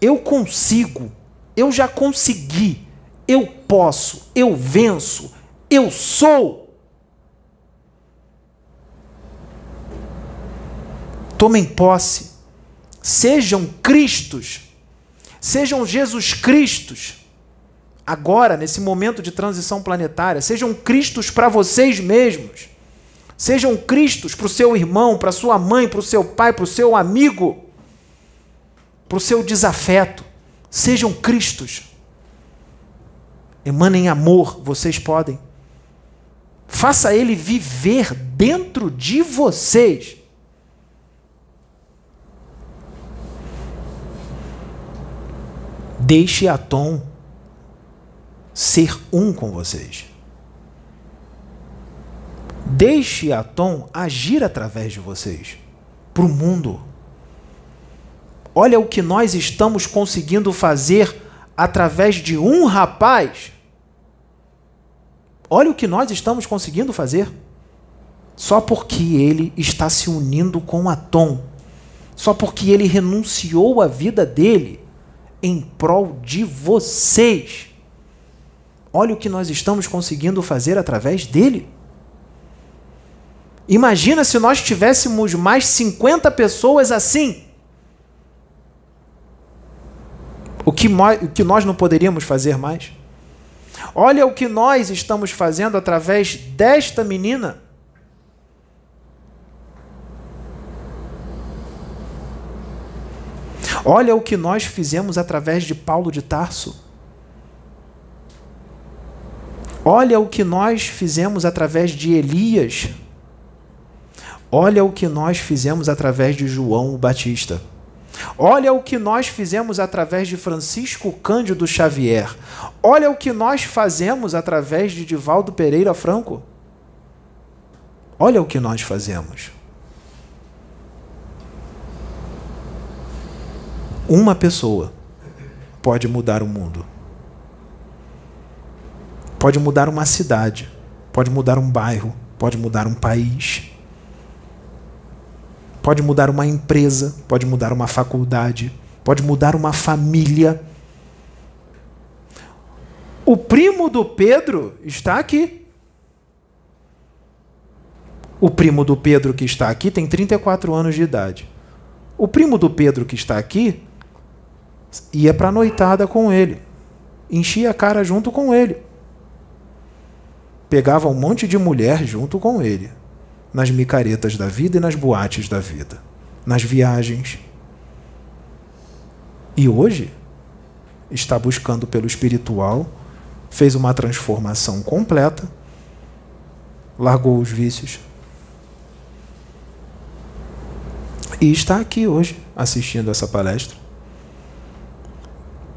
Speaker 1: eu consigo, eu já consegui, eu posso, eu venço, eu sou. Tomem posse, sejam Cristos, sejam Jesus Cristos agora, nesse momento de transição planetária. Sejam Cristos para vocês mesmos. Sejam Cristos para o seu irmão, para sua mãe, para o seu pai, para o seu amigo, para o seu desafeto. Sejam Cristos. Emanem amor, vocês podem. Faça ele viver dentro de vocês. Deixe a tom ser um com vocês. Deixe a Tom agir através de vocês para o mundo. Olha o que nós estamos conseguindo fazer através de um rapaz. Olha o que nós estamos conseguindo fazer. Só porque ele está se unindo com a Tom. Só porque ele renunciou à vida dele em prol de vocês. Olha o que nós estamos conseguindo fazer através dele. Imagina se nós tivéssemos mais 50 pessoas assim. O que, o que nós não poderíamos fazer mais? Olha o que nós estamos fazendo através desta menina. Olha o que nós fizemos através de Paulo de Tarso. Olha o que nós fizemos através de Elias. Olha o que nós fizemos através de João o Batista. Olha o que nós fizemos através de Francisco Cândido Xavier. Olha o que nós fazemos através de Divaldo Pereira Franco. Olha o que nós fazemos. Uma pessoa pode mudar o mundo. Pode mudar uma cidade, pode mudar um bairro, pode mudar um país pode mudar uma empresa, pode mudar uma faculdade, pode mudar uma família. O primo do Pedro está aqui. O primo do Pedro que está aqui tem 34 anos de idade. O primo do Pedro que está aqui ia para a noitada com ele. Enchia a cara junto com ele. Pegava um monte de mulher junto com ele nas micaretas da vida e nas boates da vida, nas viagens. E hoje está buscando pelo espiritual, fez uma transformação completa, largou os vícios e está aqui hoje assistindo essa palestra.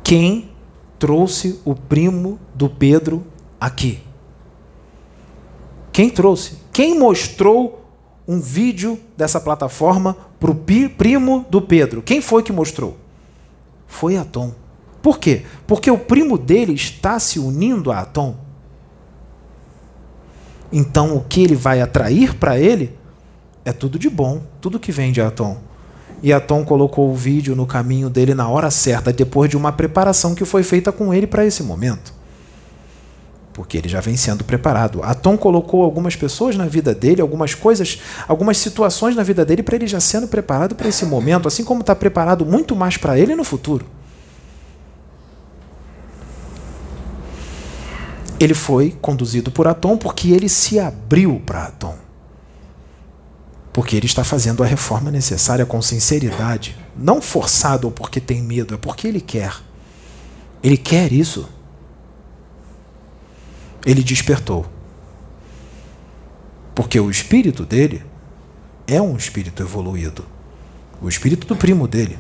Speaker 1: Quem trouxe o primo do Pedro aqui? Quem trouxe? Quem mostrou um vídeo dessa plataforma para o primo do Pedro? Quem foi que mostrou? Foi Atom. Por quê? Porque o primo dele está se unindo a Atom. Então o que ele vai atrair para ele é tudo de bom, tudo que vem de Atom. E Atom colocou o vídeo no caminho dele na hora certa, depois de uma preparação que foi feita com ele para esse momento porque ele já vem sendo preparado. Atom colocou algumas pessoas na vida dele, algumas coisas, algumas situações na vida dele para ele já sendo preparado para esse momento, assim como está preparado muito mais para ele no futuro. Ele foi conduzido por Atom porque ele se abriu para Atom. Porque ele está fazendo a reforma necessária com sinceridade, não forçado ou porque tem medo, é porque ele quer. Ele quer isso ele despertou. Porque o espírito dele é um espírito evoluído. O espírito do primo dele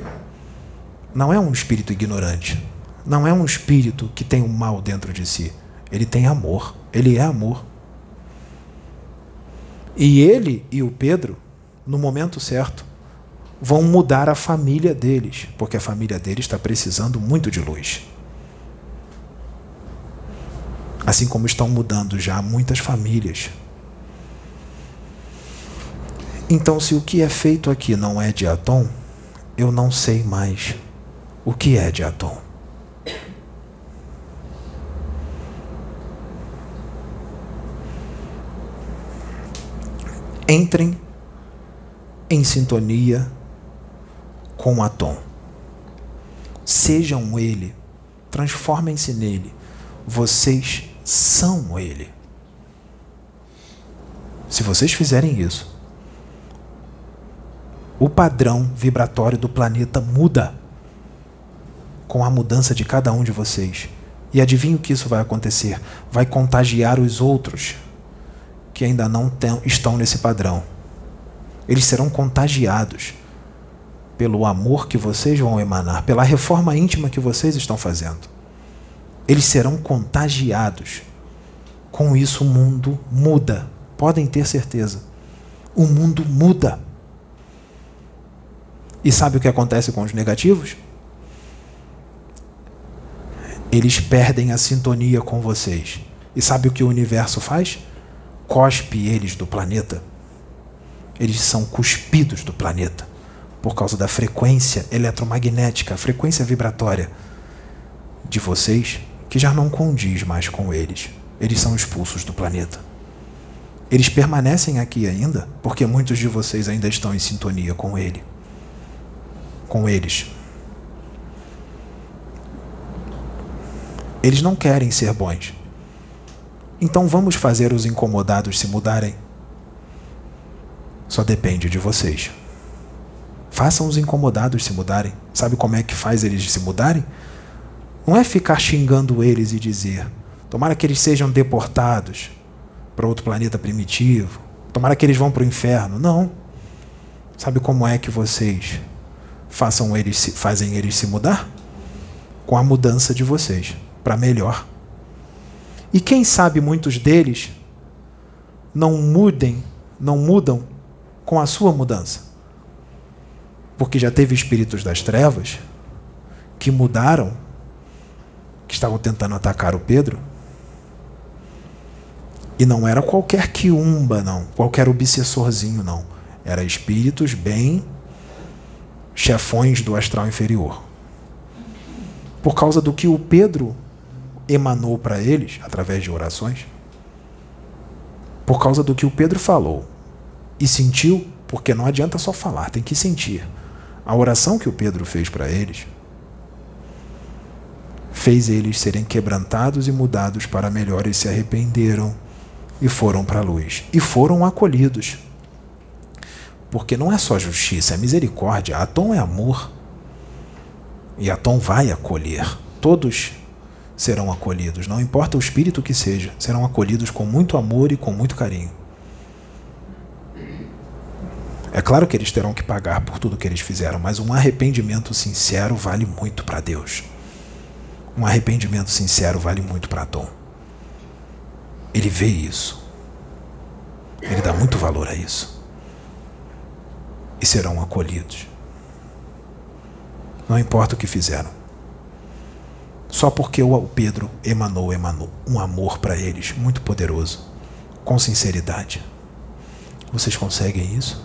Speaker 1: não é um espírito ignorante. Não é um espírito que tem o um mal dentro de si. Ele tem amor. Ele é amor. E ele e o Pedro, no momento certo, vão mudar a família deles, porque a família deles está precisando muito de luz assim como estão mudando já muitas famílias. Então, se o que é feito aqui não é de Atom, eu não sei mais o que é de Atom. Entrem em sintonia com Atom. Sejam ele, transformem-se nele. Vocês são Ele. Se vocês fizerem isso, o padrão vibratório do planeta muda com a mudança de cada um de vocês. E adivinha o que isso vai acontecer? Vai contagiar os outros que ainda não tem, estão nesse padrão. Eles serão contagiados pelo amor que vocês vão emanar, pela reforma íntima que vocês estão fazendo eles serão contagiados. Com isso, o mundo muda. Podem ter certeza. O mundo muda. E sabe o que acontece com os negativos? Eles perdem a sintonia com vocês. E sabe o que o universo faz? Cospe eles do planeta. Eles são cuspidos do planeta por causa da frequência eletromagnética, a frequência vibratória de vocês que já não condiz mais com eles. Eles são expulsos do planeta. Eles permanecem aqui ainda porque muitos de vocês ainda estão em sintonia com ele. Com eles. Eles não querem ser bons. Então vamos fazer os incomodados se mudarem. Só depende de vocês. Façam os incomodados se mudarem. Sabe como é que faz eles se mudarem? Não é ficar xingando eles e dizer: tomara que eles sejam deportados para outro planeta primitivo, tomara que eles vão para o inferno. Não. Sabe como é que vocês façam eles se, fazem eles se mudar? Com a mudança de vocês para melhor. E quem sabe muitos deles não mudem, não mudam com a sua mudança. Porque já teve espíritos das trevas que mudaram, que estavam tentando atacar o Pedro. E não era qualquer quiumba, não, qualquer obsessorzinho, não. Era espíritos bem chefões do astral inferior. Por causa do que o Pedro emanou para eles através de orações? Por causa do que o Pedro falou e sentiu, porque não adianta só falar, tem que sentir. A oração que o Pedro fez para eles fez eles serem quebrantados e mudados para melhor e se arrependeram e foram para a luz e foram acolhidos. Porque não é só justiça, é misericórdia. Atom é amor. E Atom vai acolher. Todos serão acolhidos, não importa o espírito que seja, serão acolhidos com muito amor e com muito carinho. É claro que eles terão que pagar por tudo que eles fizeram, mas um arrependimento sincero vale muito para Deus. Um arrependimento sincero vale muito para Tom. Ele vê isso. Ele dá muito valor a isso. E serão acolhidos. Não importa o que fizeram. Só porque o Pedro emanou, emanou um amor para eles muito poderoso, com sinceridade. Vocês conseguem isso?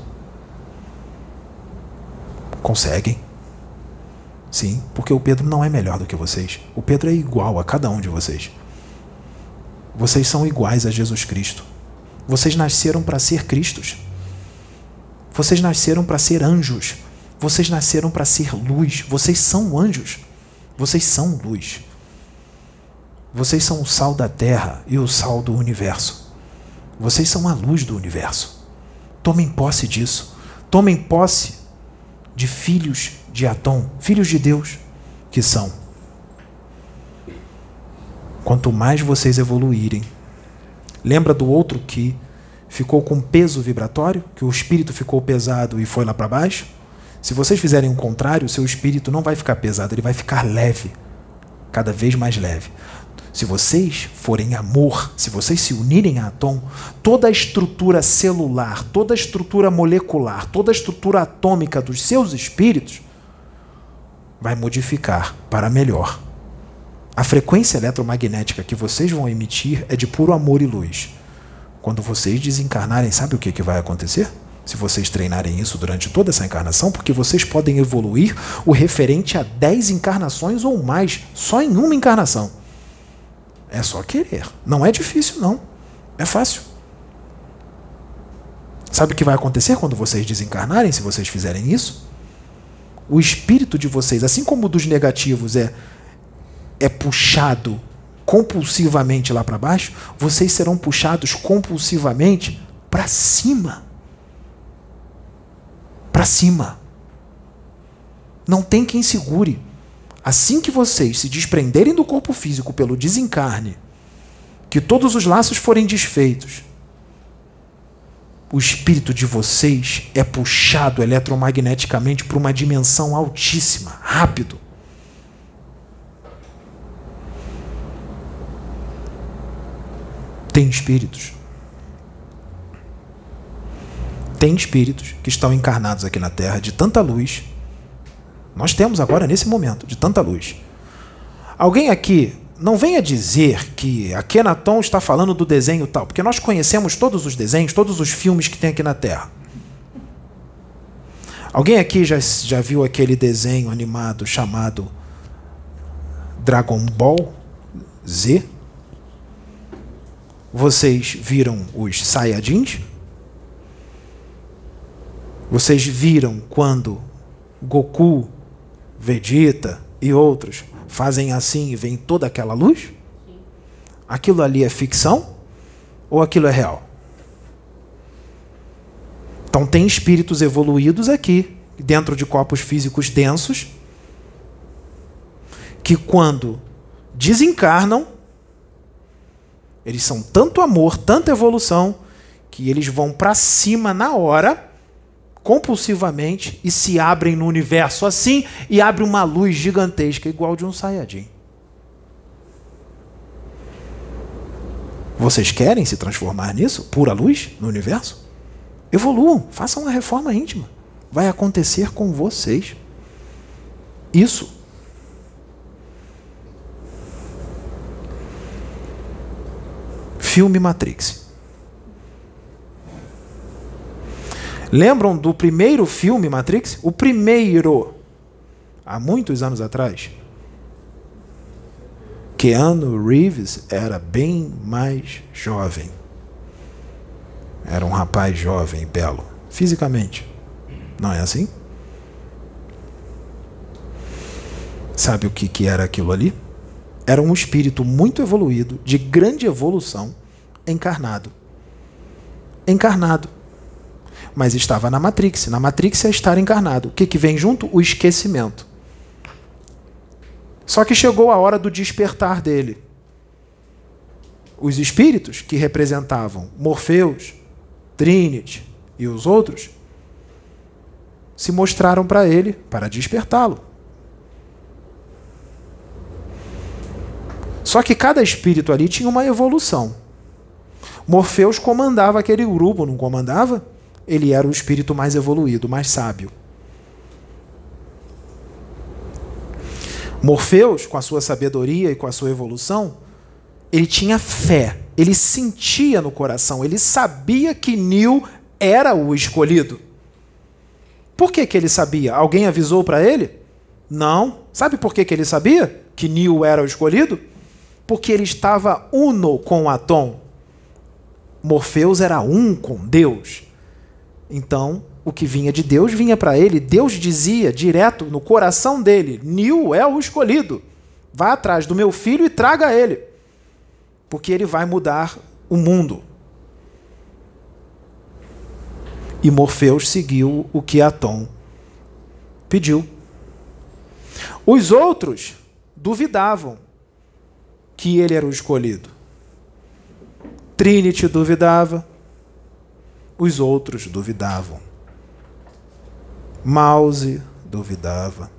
Speaker 1: Conseguem? Sim, porque o Pedro não é melhor do que vocês. O Pedro é igual a cada um de vocês. Vocês são iguais a Jesus Cristo. Vocês nasceram para ser Cristos. Vocês nasceram para ser anjos. Vocês nasceram para ser luz. Vocês são anjos. Vocês são luz. Vocês são o sal da terra e o sal do universo. Vocês são a luz do universo. Tomem posse disso. Tomem posse de filhos de Atom, filhos de Deus, que são. Quanto mais vocês evoluírem, lembra do outro que ficou com peso vibratório, que o espírito ficou pesado e foi lá para baixo? Se vocês fizerem o contrário, o seu espírito não vai ficar pesado, ele vai ficar leve, cada vez mais leve. Se vocês forem amor, se vocês se unirem a Atom, toda a estrutura celular, toda a estrutura molecular, toda a estrutura atômica dos seus espíritos vai modificar para melhor. A frequência eletromagnética que vocês vão emitir é de puro amor e luz. Quando vocês desencarnarem, sabe o que, que vai acontecer? Se vocês treinarem isso durante toda essa encarnação, porque vocês podem evoluir o referente a 10 encarnações ou mais, só em uma encarnação. É só querer. Não é difícil, não. É fácil. Sabe o que vai acontecer quando vocês desencarnarem, se vocês fizerem isso? O espírito de vocês, assim como o dos negativos é, é puxado compulsivamente lá para baixo, vocês serão puxados compulsivamente para cima para cima. Não tem quem segure. Assim que vocês se desprenderem do corpo físico pelo desencarne, que todos os laços forem desfeitos, o espírito de vocês é puxado eletromagneticamente para uma dimensão altíssima, rápido. Tem espíritos tem espíritos que estão encarnados aqui na Terra de tanta luz. Nós temos agora, nesse momento, de tanta luz. Alguém aqui não venha dizer que a Kenaton está falando do desenho tal, porque nós conhecemos todos os desenhos, todos os filmes que tem aqui na Terra. Alguém aqui já, já viu aquele desenho animado chamado Dragon Ball Z? Vocês viram os Saiyajins? Vocês viram quando Goku, Vegeta e outros fazem assim e vem toda aquela luz? Aquilo ali é ficção ou aquilo é real? Então tem espíritos evoluídos aqui, dentro de corpos físicos densos, que quando desencarnam, eles são tanto amor, tanta evolução, que eles vão para cima na hora, compulsivamente, e se abrem no universo assim, e abre uma luz gigantesca, igual de um Saiyajin. Vocês querem se transformar nisso? Pura luz no universo? Evoluam, façam uma reforma íntima. Vai acontecer com vocês. Isso filme Matrix. Lembram do primeiro filme Matrix? O primeiro, há muitos anos atrás. Keanu Reeves era bem mais jovem. Era um rapaz jovem, belo, fisicamente. Não é assim? Sabe o que, que era aquilo ali? Era um espírito muito evoluído, de grande evolução, encarnado. Encarnado. Mas estava na Matrix. Na Matrix é estar encarnado. O que, que vem junto? O esquecimento. Só que chegou a hora do despertar dele. Os espíritos que representavam Morpheus, Trinity e os outros se mostraram para ele para despertá-lo. Só que cada espírito ali tinha uma evolução. Morfeus comandava aquele grupo, não comandava? Ele era o espírito mais evoluído, mais sábio. Morfeus, com a sua sabedoria e com a sua evolução, ele tinha fé, ele sentia no coração, ele sabia que Nil era o escolhido. Por que, que ele sabia? Alguém avisou para ele? Não. Sabe por que, que ele sabia que Nil era o escolhido? Porque ele estava uno com Atom. Morfeus era um com Deus. Então, o que vinha de Deus vinha para ele. Deus dizia direto no coração dele: Nil é o escolhido. Vá atrás do meu filho e traga ele. Porque ele vai mudar o mundo. E Morfeus seguiu o que Atom pediu. Os outros duvidavam que ele era o escolhido. Trinity duvidava, os outros duvidavam. Mouse duvidava.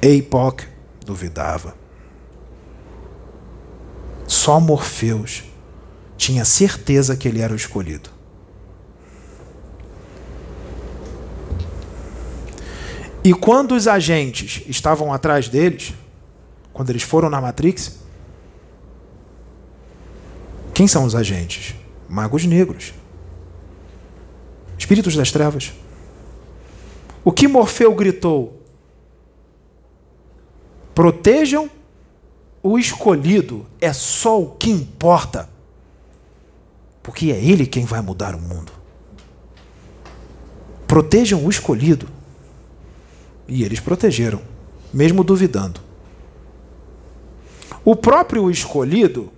Speaker 1: Epoch duvidava. Só Morpheus tinha certeza que ele era o escolhido. E quando os agentes estavam atrás deles, quando eles foram na Matrix, quem são os agentes? Magos negros. Espíritos das trevas. O que Morfeu gritou? Protejam o escolhido, é só o que importa. Porque é ele quem vai mudar o mundo. Protejam o escolhido. E eles protegeram, mesmo duvidando. O próprio escolhido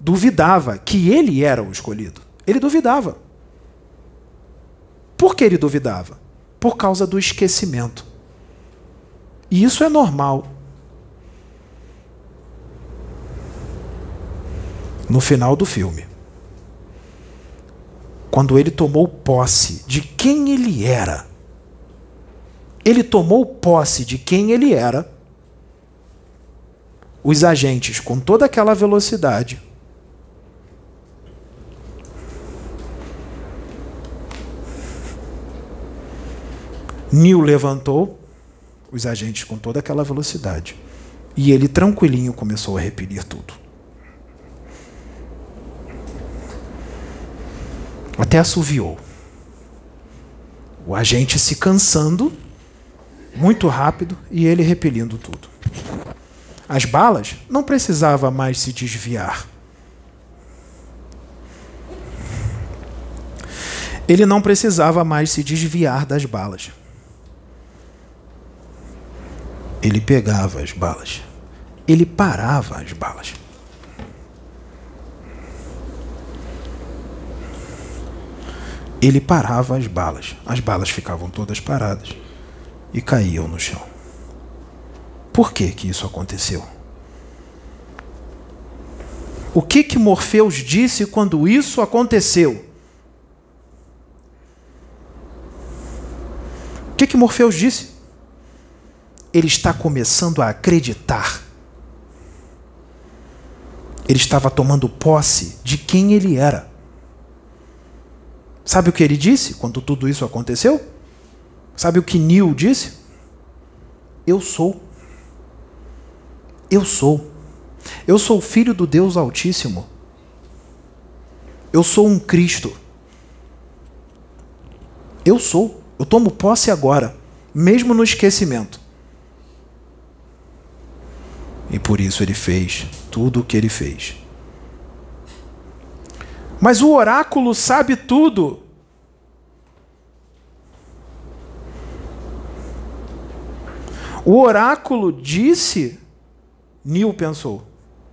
Speaker 1: duvidava que ele era o escolhido. Ele duvidava. Por que ele duvidava? Por causa do esquecimento. E isso é normal. No final do filme, quando ele tomou posse de quem ele era, ele tomou posse de quem ele era, os agentes, com toda aquela velocidade, Neil levantou os agentes com toda aquela velocidade. E ele, tranquilinho, começou a repelir tudo. Até assoviou. O agente se cansando muito rápido e ele repelindo tudo. As balas não precisava mais se desviar. Ele não precisava mais se desviar das balas. Ele pegava as balas. Ele parava as balas. Ele parava as balas. As balas ficavam todas paradas e caíam no chão. Por que que isso aconteceu? O que que Morfeus disse quando isso aconteceu? O que que Morfeus disse? Ele está começando a acreditar. Ele estava tomando posse de quem ele era. Sabe o que ele disse quando tudo isso aconteceu? Sabe o que Neil disse? Eu sou. Eu sou. Eu sou filho do Deus Altíssimo. Eu sou um Cristo. Eu sou. Eu tomo posse agora, mesmo no esquecimento. E por isso ele fez tudo o que ele fez. Mas o oráculo sabe tudo. O oráculo disse, Nil pensou,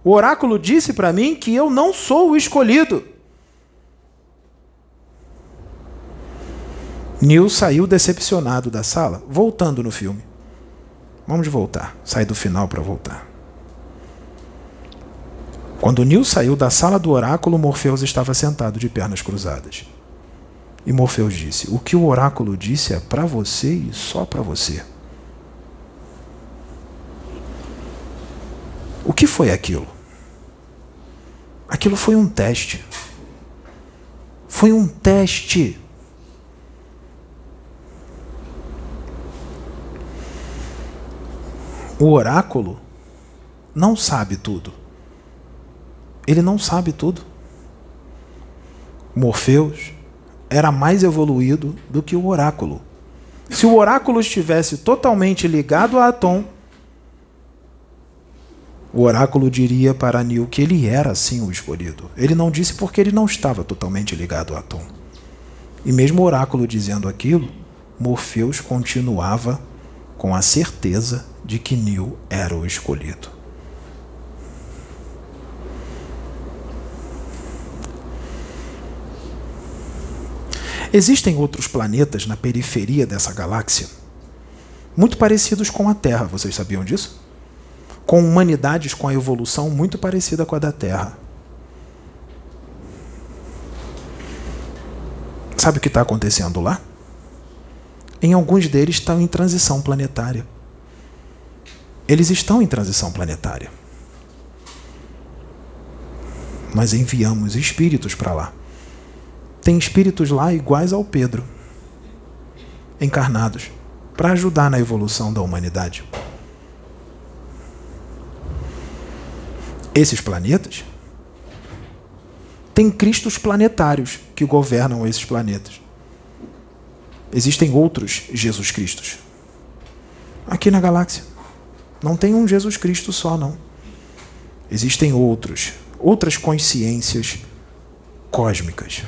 Speaker 1: o oráculo disse para mim que eu não sou o escolhido. Nil saiu decepcionado da sala, voltando no filme. Vamos voltar, sair do final para voltar. Quando Nil saiu da sala do oráculo, Morfeus estava sentado de pernas cruzadas. E Morfeus disse: O que o oráculo disse é para você e só para você. O que foi aquilo? Aquilo foi um teste. Foi um teste. O oráculo não sabe tudo. Ele não sabe tudo. Morfeus era mais evoluído do que o oráculo. Se o oráculo estivesse totalmente ligado a Atom, o oráculo diria para Nil que ele era sim o escolhido. Ele não disse porque ele não estava totalmente ligado a Atom. E mesmo o oráculo dizendo aquilo, Morfeus continuava com a certeza de que Nil era o escolhido. Existem outros planetas na periferia dessa galáxia, muito parecidos com a Terra, vocês sabiam disso? Com humanidades com a evolução muito parecida com a da Terra. Sabe o que está acontecendo lá? Em alguns deles estão em transição planetária. Eles estão em transição planetária. Nós enviamos espíritos para lá tem espíritos lá iguais ao Pedro, encarnados, para ajudar na evolução da humanidade. Esses planetas têm cristos planetários que governam esses planetas. Existem outros Jesus Cristos aqui na galáxia. Não tem um Jesus Cristo só, não. Existem outros, outras consciências cósmicas.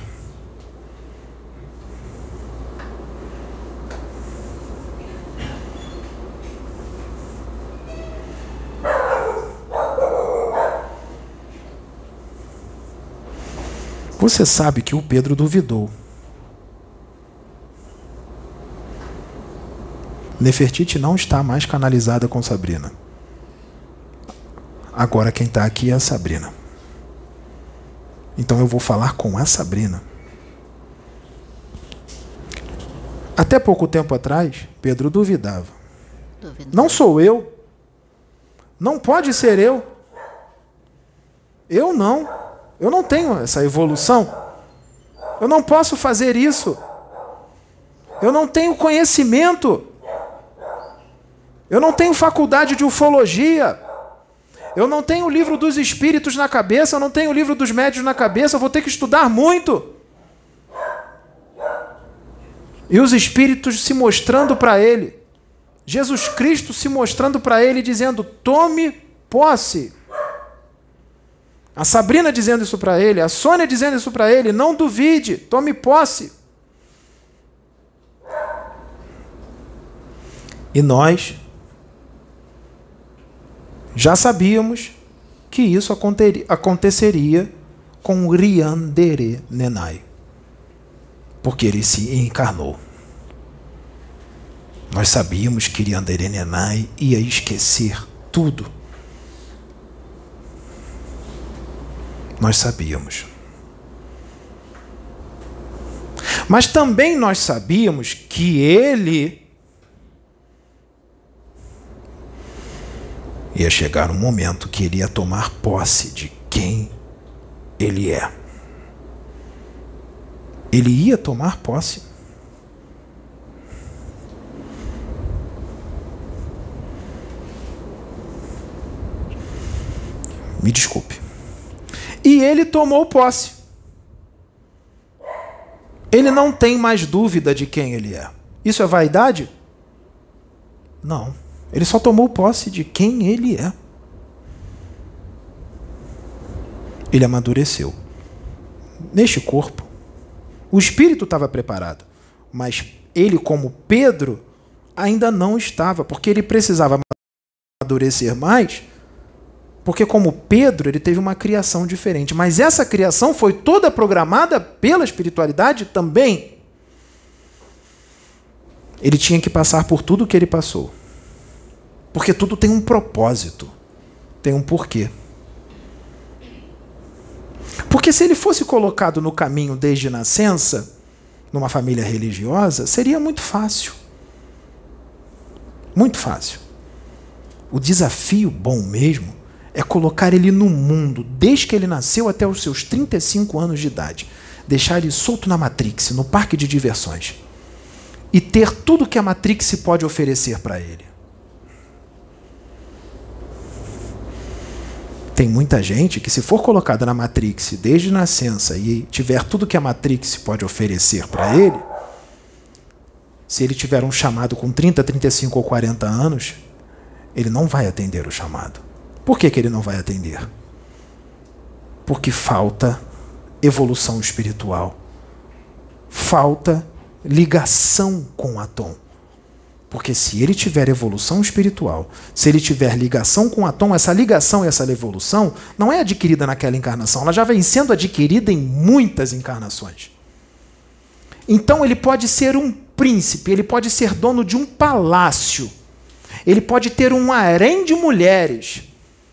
Speaker 1: Você sabe que o Pedro duvidou. Nefertiti não está mais canalizada com Sabrina. Agora quem está aqui é a Sabrina. Então eu vou falar com a Sabrina. Até pouco tempo atrás, Pedro duvidava. Duvidou. Não sou eu. Não pode ser eu. Eu não. Eu não tenho essa evolução. Eu não posso fazer isso. Eu não tenho conhecimento. Eu não tenho faculdade de ufologia. Eu não tenho o livro dos espíritos na cabeça, eu não tenho o livro dos médios na cabeça, eu vou ter que estudar muito. E os espíritos se mostrando para ele. Jesus Cristo se mostrando para ele, dizendo: tome posse. A Sabrina dizendo isso para ele, a Sônia dizendo isso para ele: não duvide, tome posse. E nós já sabíamos que isso aconteceria com Riandere Nenai, porque ele se encarnou. Nós sabíamos que Riandere Nenai ia esquecer tudo. Nós sabíamos. Mas também nós sabíamos que ele ia chegar um momento que ele ia tomar posse de quem ele é. Ele ia tomar posse. Me desculpe. E ele tomou posse. Ele não tem mais dúvida de quem ele é. Isso é vaidade? Não. Ele só tomou posse de quem ele é. Ele amadureceu. Neste corpo, o espírito estava preparado, mas ele, como Pedro, ainda não estava, porque ele precisava amadurecer mais, porque, como Pedro, ele teve uma criação diferente. Mas essa criação foi toda programada pela espiritualidade também. Ele tinha que passar por tudo o que ele passou. Porque tudo tem um propósito, tem um porquê. Porque se ele fosse colocado no caminho desde nascença, numa família religiosa, seria muito fácil. Muito fácil. O desafio bom mesmo é colocar ele no mundo, desde que ele nasceu até os seus 35 anos de idade. Deixar ele solto na Matrix, no parque de diversões. E ter tudo que a Matrix pode oferecer para ele. Tem muita gente que, se for colocada na Matrix desde nascença e tiver tudo que a Matrix pode oferecer para ele, se ele tiver um chamado com 30, 35 ou 40 anos, ele não vai atender o chamado. Por que, que ele não vai atender? Porque falta evolução espiritual, falta ligação com Atom. Porque se ele tiver evolução espiritual, se ele tiver ligação com Atom, essa ligação e essa evolução não é adquirida naquela encarnação, ela já vem sendo adquirida em muitas encarnações. Então ele pode ser um príncipe, ele pode ser dono de um palácio, ele pode ter um harém de mulheres,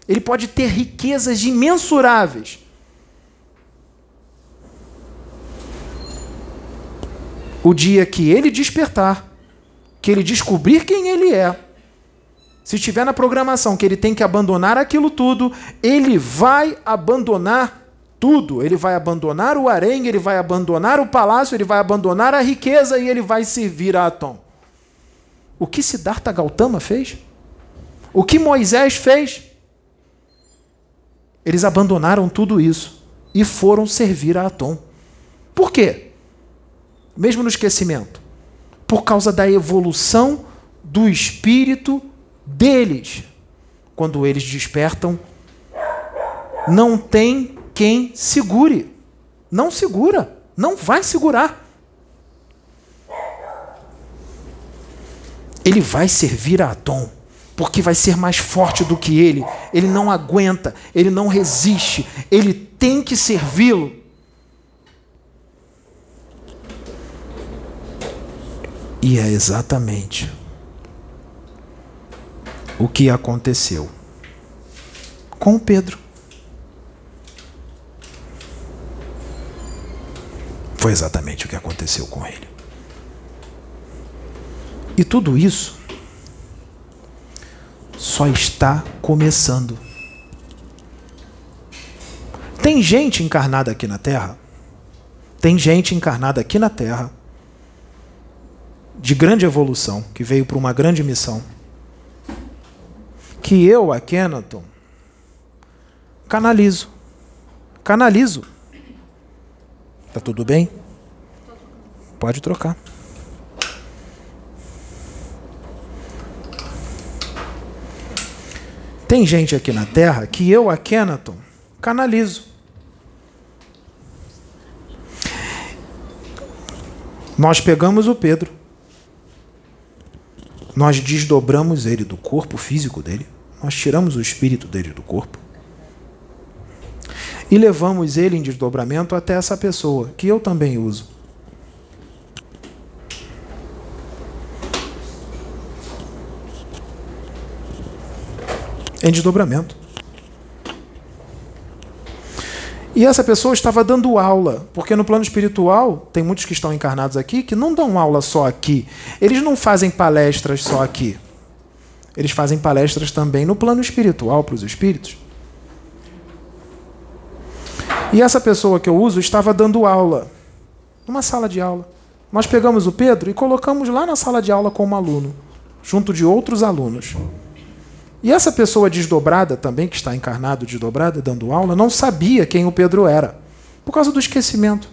Speaker 1: ele pode ter riquezas imensuráveis. O dia que ele despertar, que ele descobrir quem ele é, se tiver na programação que ele tem que abandonar aquilo tudo, ele vai abandonar tudo. Ele vai abandonar o harém, ele vai abandonar o palácio, ele vai abandonar a riqueza e ele vai servir a Atom. O que Siddhartha Gautama fez? O que Moisés fez? Eles abandonaram tudo isso e foram servir a Atom. Por quê? Mesmo no esquecimento por causa da evolução do espírito deles. Quando eles despertam, não tem quem segure. Não segura, não vai segurar. Ele vai servir a Atom, porque vai ser mais forte do que ele. Ele não aguenta, ele não resiste, ele tem que servi-lo. E é exatamente o que aconteceu com Pedro. Foi exatamente o que aconteceu com ele. E tudo isso só está começando. Tem gente encarnada aqui na Terra, tem gente encarnada aqui na Terra de grande evolução, que veio para uma grande missão. Que eu, a Kenaton, canalizo. Canalizo. Tá tudo bem? Pode trocar. Tem gente aqui na Terra que eu, a Kenaton, canalizo. Nós pegamos o Pedro, nós desdobramos ele do corpo físico dele, nós tiramos o espírito dele do corpo e levamos ele em desdobramento até essa pessoa, que eu também uso. Em desdobramento. E essa pessoa estava dando aula, porque no plano espiritual, tem muitos que estão encarnados aqui que não dão aula só aqui. Eles não fazem palestras só aqui. Eles fazem palestras também no plano espiritual para os espíritos. E essa pessoa que eu uso estava dando aula, numa sala de aula. Nós pegamos o Pedro e colocamos lá na sala de aula como aluno, junto de outros alunos. E essa pessoa desdobrada também, que está encarnado desdobrada, dando aula, não sabia quem o Pedro era, por causa do esquecimento.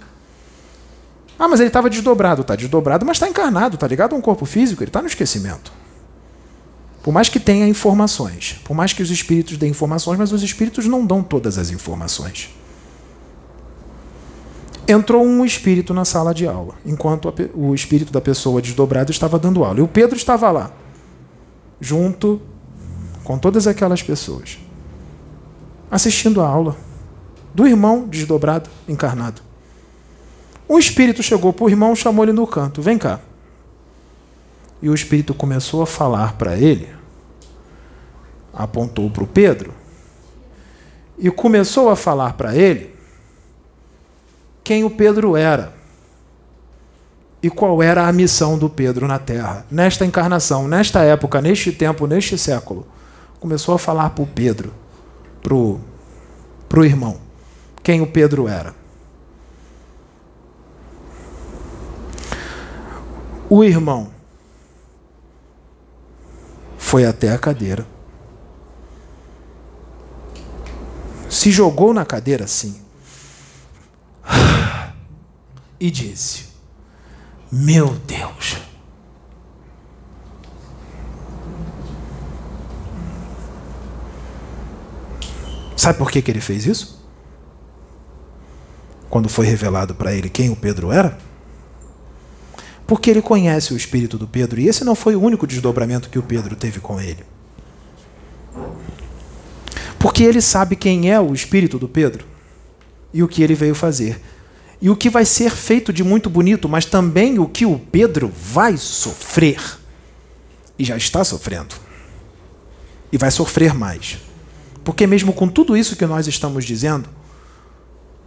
Speaker 1: Ah, mas ele estava desdobrado. Está desdobrado, mas está encarnado, está ligado a um corpo físico, ele está no esquecimento. Por mais que tenha informações, por mais que os espíritos deem informações, mas os espíritos não dão todas as informações. Entrou um espírito na sala de aula, enquanto o espírito da pessoa desdobrada estava dando aula. E o Pedro estava lá, junto com todas aquelas pessoas, assistindo a aula do irmão desdobrado, encarnado. O espírito chegou para o irmão, chamou ele no canto: Vem cá. E o espírito começou a falar para ele, apontou para o Pedro, e começou a falar para ele quem o Pedro era e qual era a missão do Pedro na Terra, nesta encarnação, nesta época, neste tempo, neste século. Começou a falar para o Pedro, para o irmão, quem o Pedro era. O irmão foi até a cadeira, se jogou na cadeira assim e disse: Meu Deus. Sabe por que, que ele fez isso? Quando foi revelado para ele quem o Pedro era? Porque ele conhece o espírito do Pedro e esse não foi o único desdobramento que o Pedro teve com ele. Porque ele sabe quem é o espírito do Pedro e o que ele veio fazer e o que vai ser feito de muito bonito, mas também o que o Pedro vai sofrer. E já está sofrendo. E vai sofrer mais. Porque, mesmo com tudo isso que nós estamos dizendo,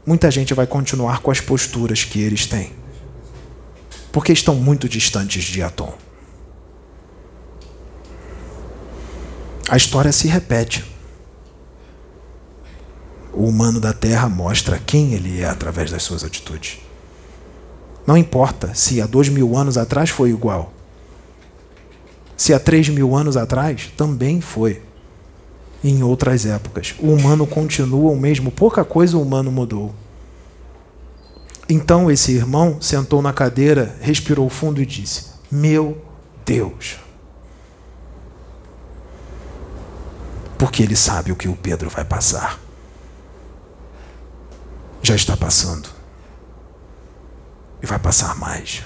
Speaker 1: muita gente vai continuar com as posturas que eles têm. Porque estão muito distantes de Atom. A história se repete o humano da Terra mostra quem ele é através das suas atitudes. Não importa se há dois mil anos atrás foi igual. Se há três mil anos atrás também foi. Em outras épocas. O humano continua o mesmo, pouca coisa o humano mudou. Então esse irmão sentou na cadeira, respirou fundo e disse: Meu Deus. Porque ele sabe o que o Pedro vai passar já está passando. E vai passar mais.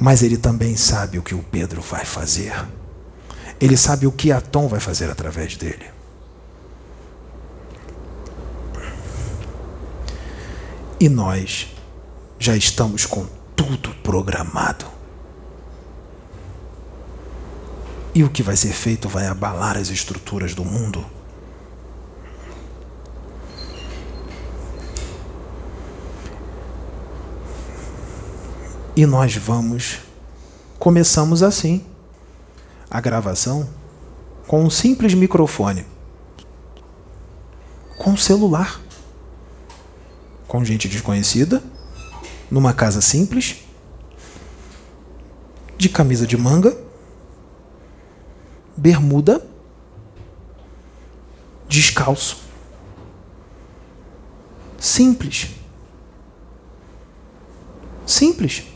Speaker 1: Mas ele também sabe o que o Pedro vai fazer. Ele sabe o que Atom vai fazer através dele. E nós já estamos com tudo programado. E o que vai ser feito vai abalar as estruturas do mundo. E nós vamos, começamos assim, a gravação com um simples microfone, com um celular, com gente desconhecida, numa casa simples, de camisa de manga, bermuda, descalço. Simples. Simples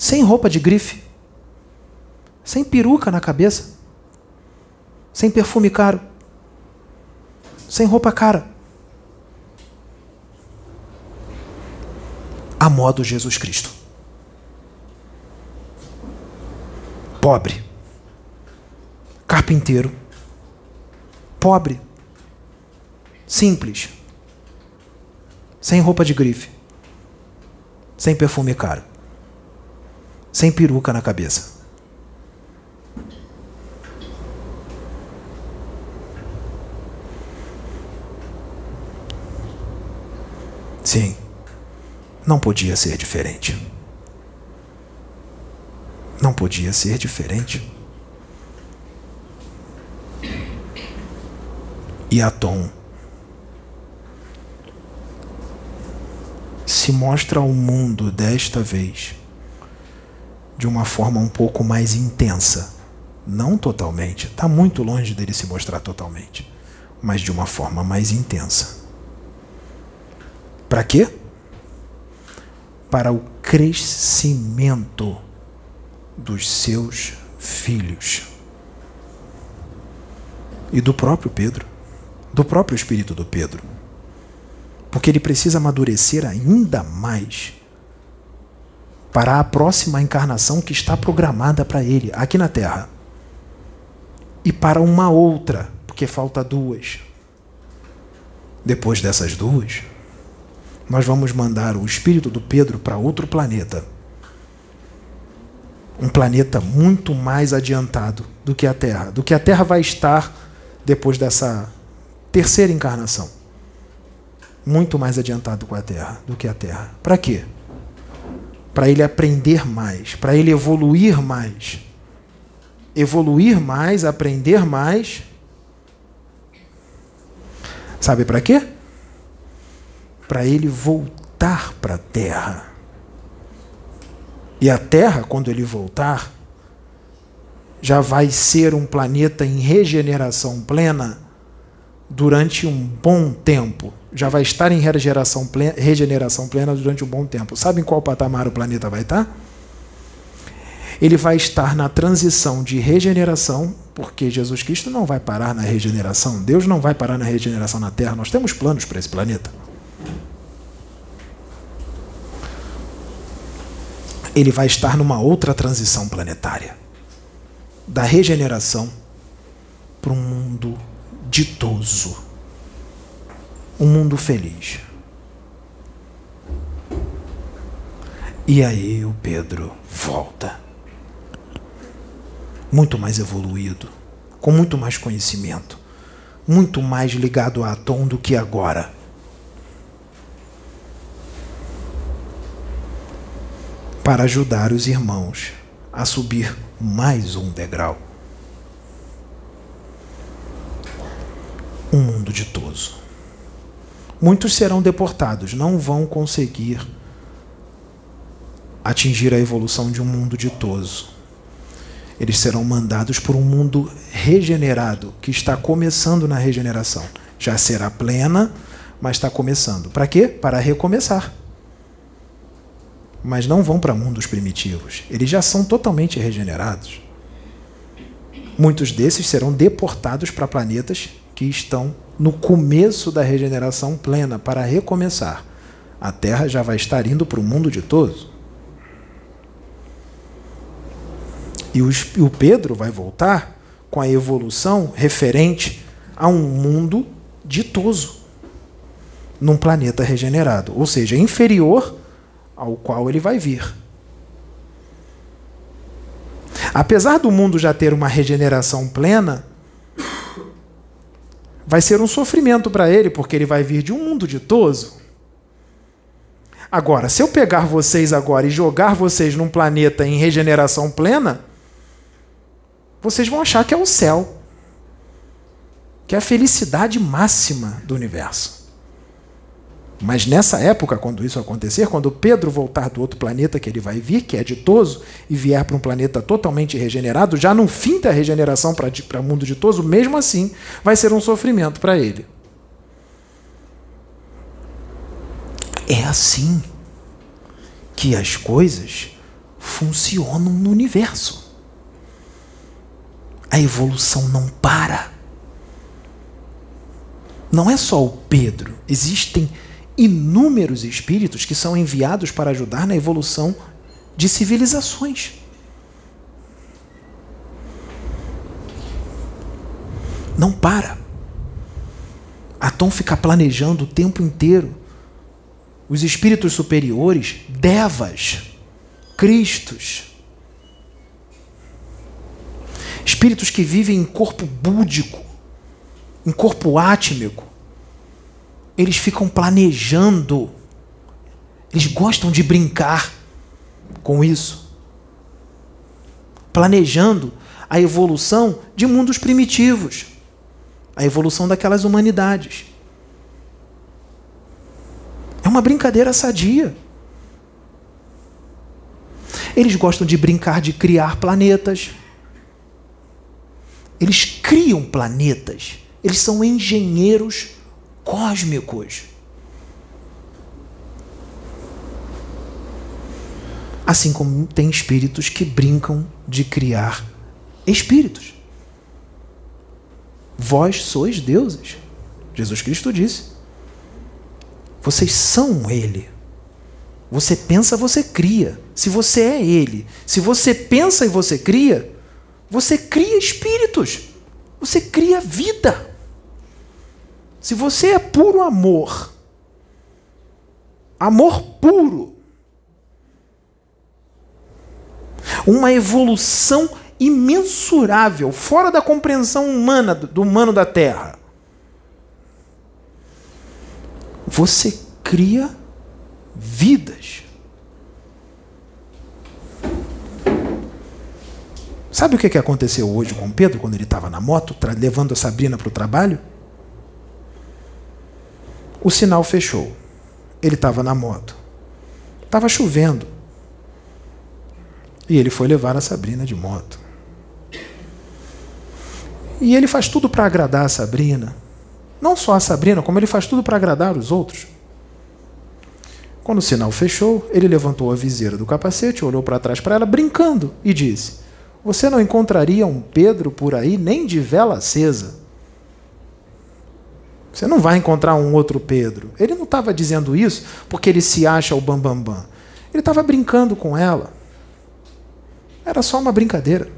Speaker 1: sem roupa de grife, sem peruca na cabeça, sem perfume caro, sem roupa cara. A modo Jesus Cristo. Pobre. Carpinteiro. Pobre. Simples. Sem roupa de grife. Sem perfume caro. Sem peruca na cabeça. Sim, não podia ser diferente. Não podia ser diferente. E Atom se mostra ao mundo desta vez de uma forma um pouco mais intensa. Não totalmente, está muito longe dele se mostrar totalmente, mas de uma forma mais intensa. Para quê? Para o crescimento dos seus filhos. E do próprio Pedro, do próprio espírito do Pedro. Porque ele precisa amadurecer ainda mais para a próxima encarnação que está programada para ele aqui na Terra. E para uma outra, porque falta duas. Depois dessas duas, nós vamos mandar o espírito do Pedro para outro planeta. Um planeta muito mais adiantado do que a Terra, do que a Terra vai estar depois dessa terceira encarnação. Muito mais adiantado com a Terra do que a Terra. Para quê? Para ele aprender mais, para ele evoluir mais. Evoluir mais, aprender mais. Sabe para quê? para ele voltar para a terra. E a terra, quando ele voltar, já vai ser um planeta em regeneração plena durante um bom tempo. Já vai estar em regeneração plena, regeneração plena durante um bom tempo. Sabe em qual patamar o planeta vai estar? Ele vai estar na transição de regeneração, porque Jesus Cristo não vai parar na regeneração. Deus não vai parar na regeneração na Terra. Nós temos planos para esse planeta. ele vai estar numa outra transição planetária da regeneração para um mundo ditoso, um mundo feliz. E aí o Pedro volta, muito mais evoluído, com muito mais conhecimento, muito mais ligado a Atom do que agora. para ajudar os irmãos a subir mais um degrau. Um mundo ditoso. Muitos serão deportados, não vão conseguir atingir a evolução de um mundo ditoso. Eles serão mandados por um mundo regenerado, que está começando na regeneração. Já será plena, mas está começando. Para quê? Para recomeçar mas não vão para mundos primitivos. Eles já são totalmente regenerados. Muitos desses serão deportados para planetas que estão no começo da regeneração plena para recomeçar. A Terra já vai estar indo para o mundo ditoso. E o Pedro vai voltar com a evolução referente a um mundo ditoso, num planeta regenerado, ou seja, inferior ao qual ele vai vir. Apesar do mundo já ter uma regeneração plena, vai ser um sofrimento para ele, porque ele vai vir de um mundo ditoso. Agora, se eu pegar vocês agora e jogar vocês num planeta em regeneração plena, vocês vão achar que é o céu, que é a felicidade máxima do universo. Mas nessa época, quando isso acontecer, quando Pedro voltar do outro planeta que ele vai vir, que é ditoso, e vier para um planeta totalmente regenerado, já no fim da regeneração para o mundo ditoso, mesmo assim, vai ser um sofrimento para ele. É assim que as coisas funcionam no universo. A evolução não para. Não é só o Pedro, existem inúmeros espíritos que são enviados para ajudar na evolução de civilizações. Não para. Atom fica planejando o tempo inteiro. Os espíritos superiores, devas, cristos, espíritos que vivem em corpo búdico, em corpo átmico, eles ficam planejando, eles gostam de brincar com isso, planejando a evolução de mundos primitivos, a evolução daquelas humanidades. É uma brincadeira sadia. Eles gostam de brincar de criar planetas. Eles criam planetas. Eles são engenheiros cósmicos. Assim como tem espíritos que brincam de criar espíritos. Vós sois deuses. Jesus Cristo disse. Vocês são Ele. Você pensa, você cria. Se você é Ele, se você pensa e você cria, você cria espíritos. Você cria vida. Se você é puro amor, amor puro, uma evolução imensurável, fora da compreensão humana do humano da Terra. Você cria vidas. Sabe o que aconteceu hoje com Pedro quando ele estava na moto, levando a Sabrina para o trabalho? O sinal fechou. Ele estava na moto. Estava chovendo. E ele foi levar a Sabrina de moto. E ele faz tudo para agradar a Sabrina. Não só a Sabrina, como ele faz tudo para agradar os outros. Quando o sinal fechou, ele levantou a viseira do capacete, olhou para trás para ela, brincando, e disse: Você não encontraria um Pedro por aí nem de vela acesa. Você não vai encontrar um outro Pedro. Ele não estava dizendo isso porque ele se acha o bambambam. Bam, bam. Ele estava brincando com ela. Era só uma brincadeira.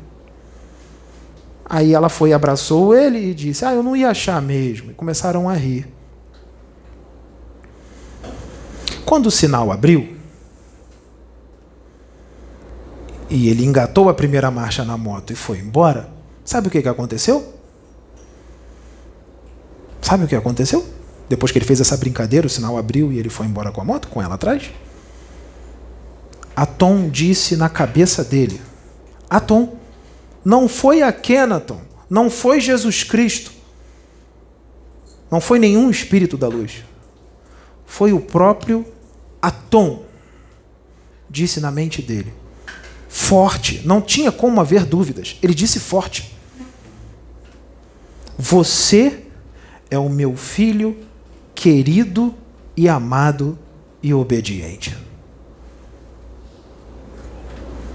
Speaker 1: Aí ela foi abraçou ele e disse: Ah, eu não ia achar mesmo. E começaram a rir. Quando o sinal abriu, e ele engatou a primeira marcha na moto e foi embora, sabe o que aconteceu? Sabe o que aconteceu? Depois que ele fez essa brincadeira, o sinal abriu e ele foi embora com a moto, com ela atrás. Atom disse na cabeça dele: Atom, não foi a Kenaton, não foi Jesus Cristo, não foi nenhum espírito da luz, foi o próprio Atom, disse na mente dele. Forte, não tinha como haver dúvidas, ele disse forte. Você é o meu filho querido e amado e obediente.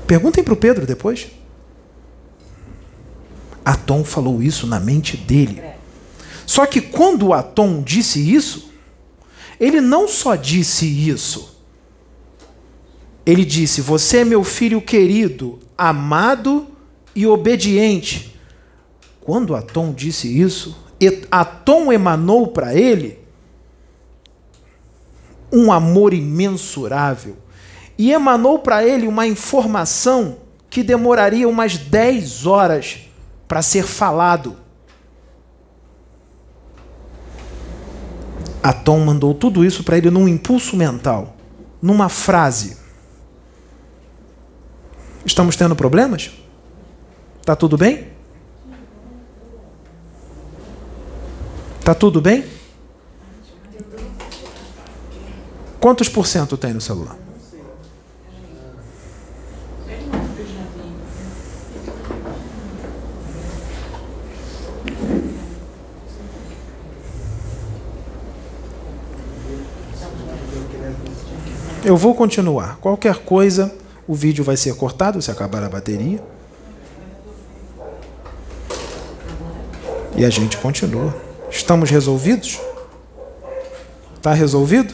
Speaker 1: Perguntem para o Pedro depois. Atom falou isso na mente dele. Só que quando Atom disse isso, ele não só disse isso. Ele disse: Você é meu filho querido, amado e obediente. Quando Atom disse isso, Atom emanou para ele um amor imensurável e emanou para ele uma informação que demoraria umas 10 horas para ser falado. Atom mandou tudo isso para ele num impulso mental, numa frase. Estamos tendo problemas? Tá tudo bem? Tá tudo bem? Quantos por cento tem no celular? Eu vou continuar. Qualquer coisa, o vídeo vai ser cortado se acabar a bateria. E a gente continua. Estamos resolvidos? Está resolvido?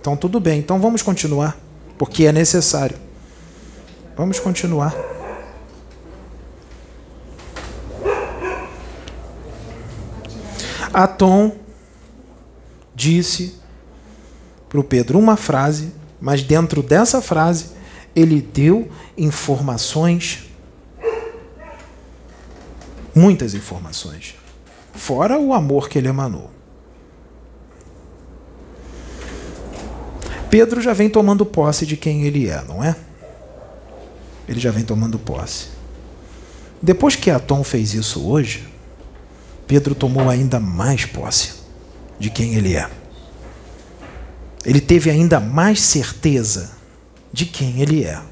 Speaker 1: Então tudo bem. Então vamos continuar, porque é necessário. Vamos continuar. Atom disse para o Pedro uma frase, mas dentro dessa frase ele deu informações, muitas informações, fora o amor que ele emanou. Pedro já vem tomando posse de quem ele é, não é? Ele já vem tomando posse. Depois que Atom fez isso hoje, Pedro tomou ainda mais posse de quem ele é. Ele teve ainda mais certeza de quem ele é.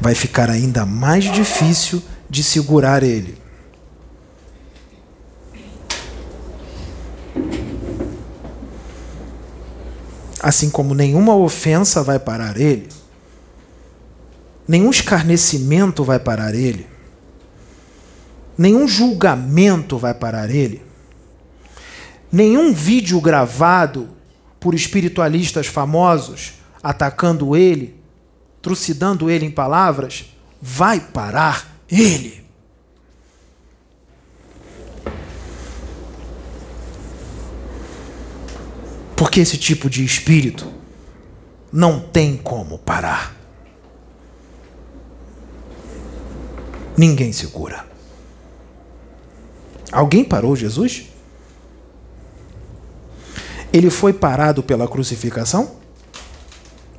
Speaker 1: Vai ficar ainda mais difícil de segurar ele. Assim como nenhuma ofensa vai parar ele, nenhum escarnecimento vai parar ele, nenhum julgamento vai parar ele, nenhum vídeo gravado por espiritualistas famosos atacando ele, trucidando ele em palavras, vai parar ele. Porque esse tipo de espírito não tem como parar. Ninguém segura. Alguém parou Jesus? Ele foi parado pela crucificação?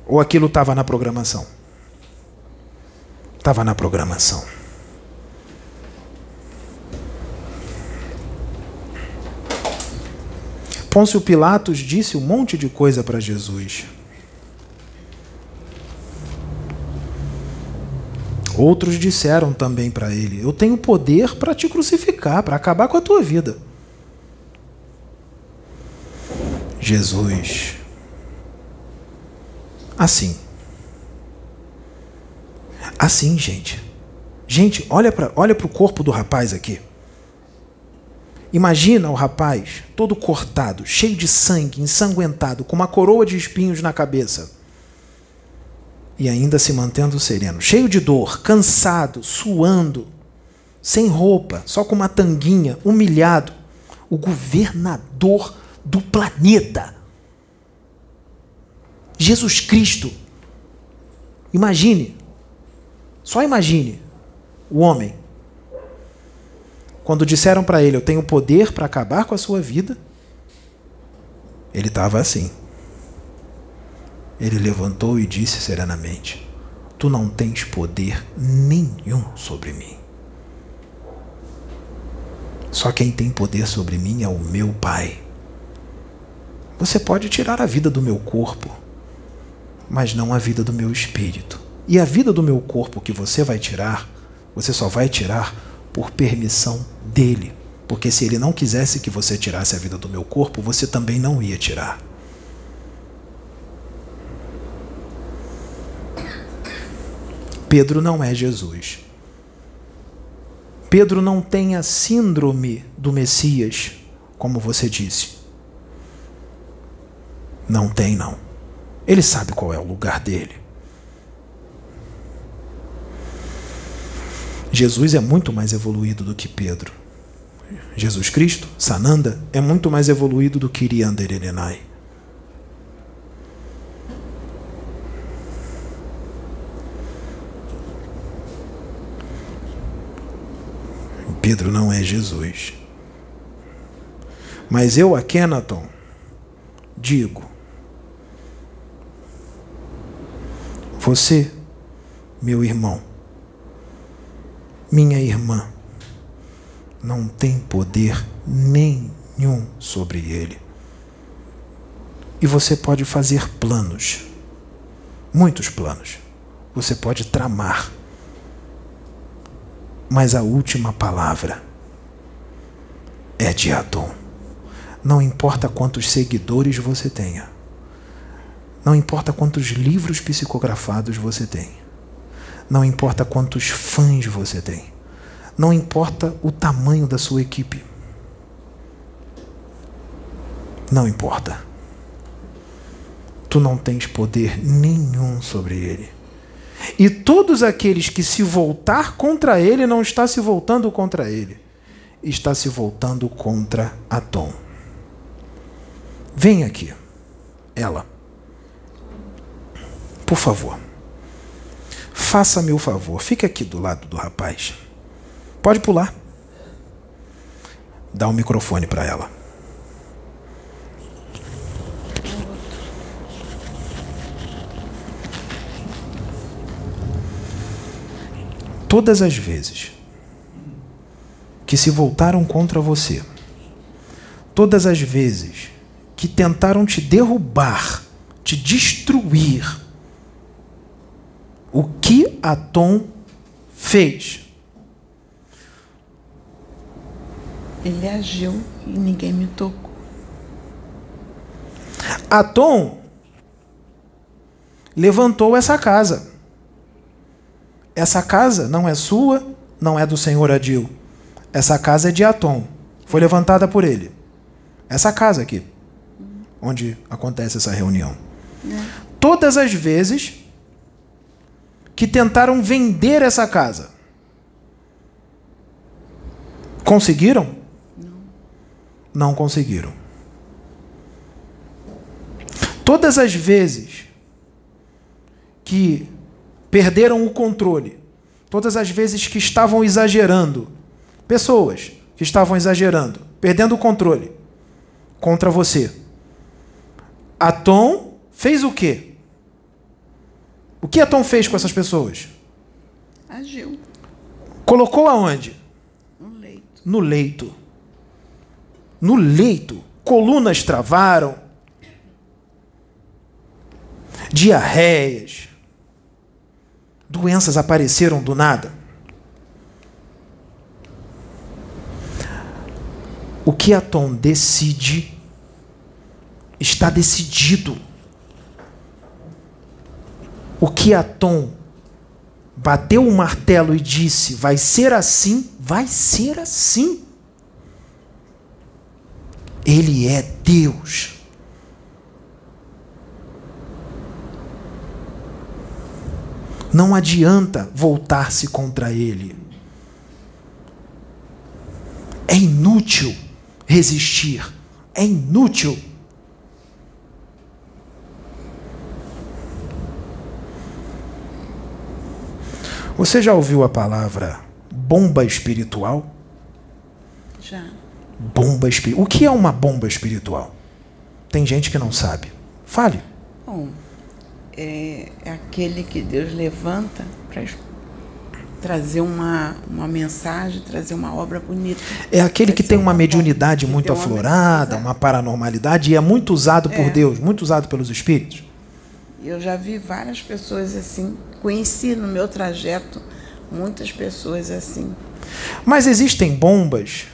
Speaker 1: Ou aquilo estava na programação? Estava na programação. Pôncio Pilatos disse um monte de coisa para Jesus. Outros disseram também para ele: Eu tenho poder para te crucificar, para acabar com a tua vida. Jesus, assim. Assim, gente. Gente, olha para olha o corpo do rapaz aqui. Imagina o rapaz todo cortado, cheio de sangue, ensanguentado, com uma coroa de espinhos na cabeça. E ainda se mantendo sereno, cheio de dor, cansado, suando, sem roupa, só com uma tanguinha, humilhado. O governador do planeta. Jesus Cristo. Imagine, só imagine o homem quando disseram para ele: Eu tenho poder para acabar com a sua vida, ele estava assim. Ele levantou e disse serenamente: Tu não tens poder nenhum sobre mim. Só quem tem poder sobre mim é o meu Pai. Você pode tirar a vida do meu corpo, mas não a vida do meu espírito. E a vida do meu corpo que você vai tirar, você só vai tirar por permissão dele. Porque se ele não quisesse que você tirasse a vida do meu corpo, você também não ia tirar. Pedro não é Jesus. Pedro não tem a síndrome do Messias, como você disse. Não tem, não. Ele sabe qual é o lugar dele. Jesus é muito mais evoluído do que Pedro. Jesus Cristo, Sananda, é muito mais evoluído do que Iriander Erenai. Pedro não é Jesus. Mas eu, Kenaton, digo: você, meu irmão, minha irmã, não tem poder nenhum sobre ele. E você pode fazer planos, muitos planos. Você pode tramar. Mas a última palavra é de Adão. Não importa quantos seguidores você tenha. Não importa quantos livros psicografados você tem. Não importa quantos fãs você tem. Não importa o tamanho da sua equipe. Não importa. Tu não tens poder nenhum sobre ele. E todos aqueles que se voltar contra ele não está se voltando contra ele, está se voltando contra Atom. Vem aqui, ela. Por favor. Faça-me o favor, fique aqui do lado do rapaz. Pode pular. Dá um microfone para ela. Todas as vezes que se voltaram contra você, todas as vezes que tentaram te derrubar, te destruir, o que Atom fez?
Speaker 3: Ele agiu e ninguém me tocou.
Speaker 1: Atom levantou essa casa. Essa casa não é sua, não é do senhor Adil. Essa casa é de Atom. Foi levantada por ele. Essa casa aqui, onde acontece essa reunião. É. Todas as vezes que tentaram vender essa casa, conseguiram? Não. Não conseguiram. Todas as vezes que perderam o controle. Todas as vezes que estavam exagerando, pessoas que estavam exagerando, perdendo o controle contra você. Atom fez o quê? O que Atom fez com essas pessoas?
Speaker 3: Agiu.
Speaker 1: Colocou aonde?
Speaker 3: No leito.
Speaker 1: No leito. No leito. Colunas travaram. Diarreias doenças apareceram do nada. O que Atom decide está decidido. O que Atom bateu o martelo e disse: vai ser assim, vai ser assim. Ele é Deus. Não adianta voltar-se contra ele. É inútil resistir. É inútil. Você já ouviu a palavra bomba espiritual?
Speaker 3: Já.
Speaker 1: Bomba espiritual. O que é uma bomba espiritual? Tem gente que não sabe. Fale.
Speaker 3: Bom, é, é aquele que Deus levanta para trazer uma, uma mensagem, trazer uma obra bonita.
Speaker 1: É aquele que tem uma mediunidade muito aflorada, uma paranormalidade, e é muito usado por é. Deus, muito usado pelos espíritos.
Speaker 3: Eu já vi várias pessoas assim, conheci no meu trajeto muitas pessoas assim.
Speaker 1: Mas existem bombas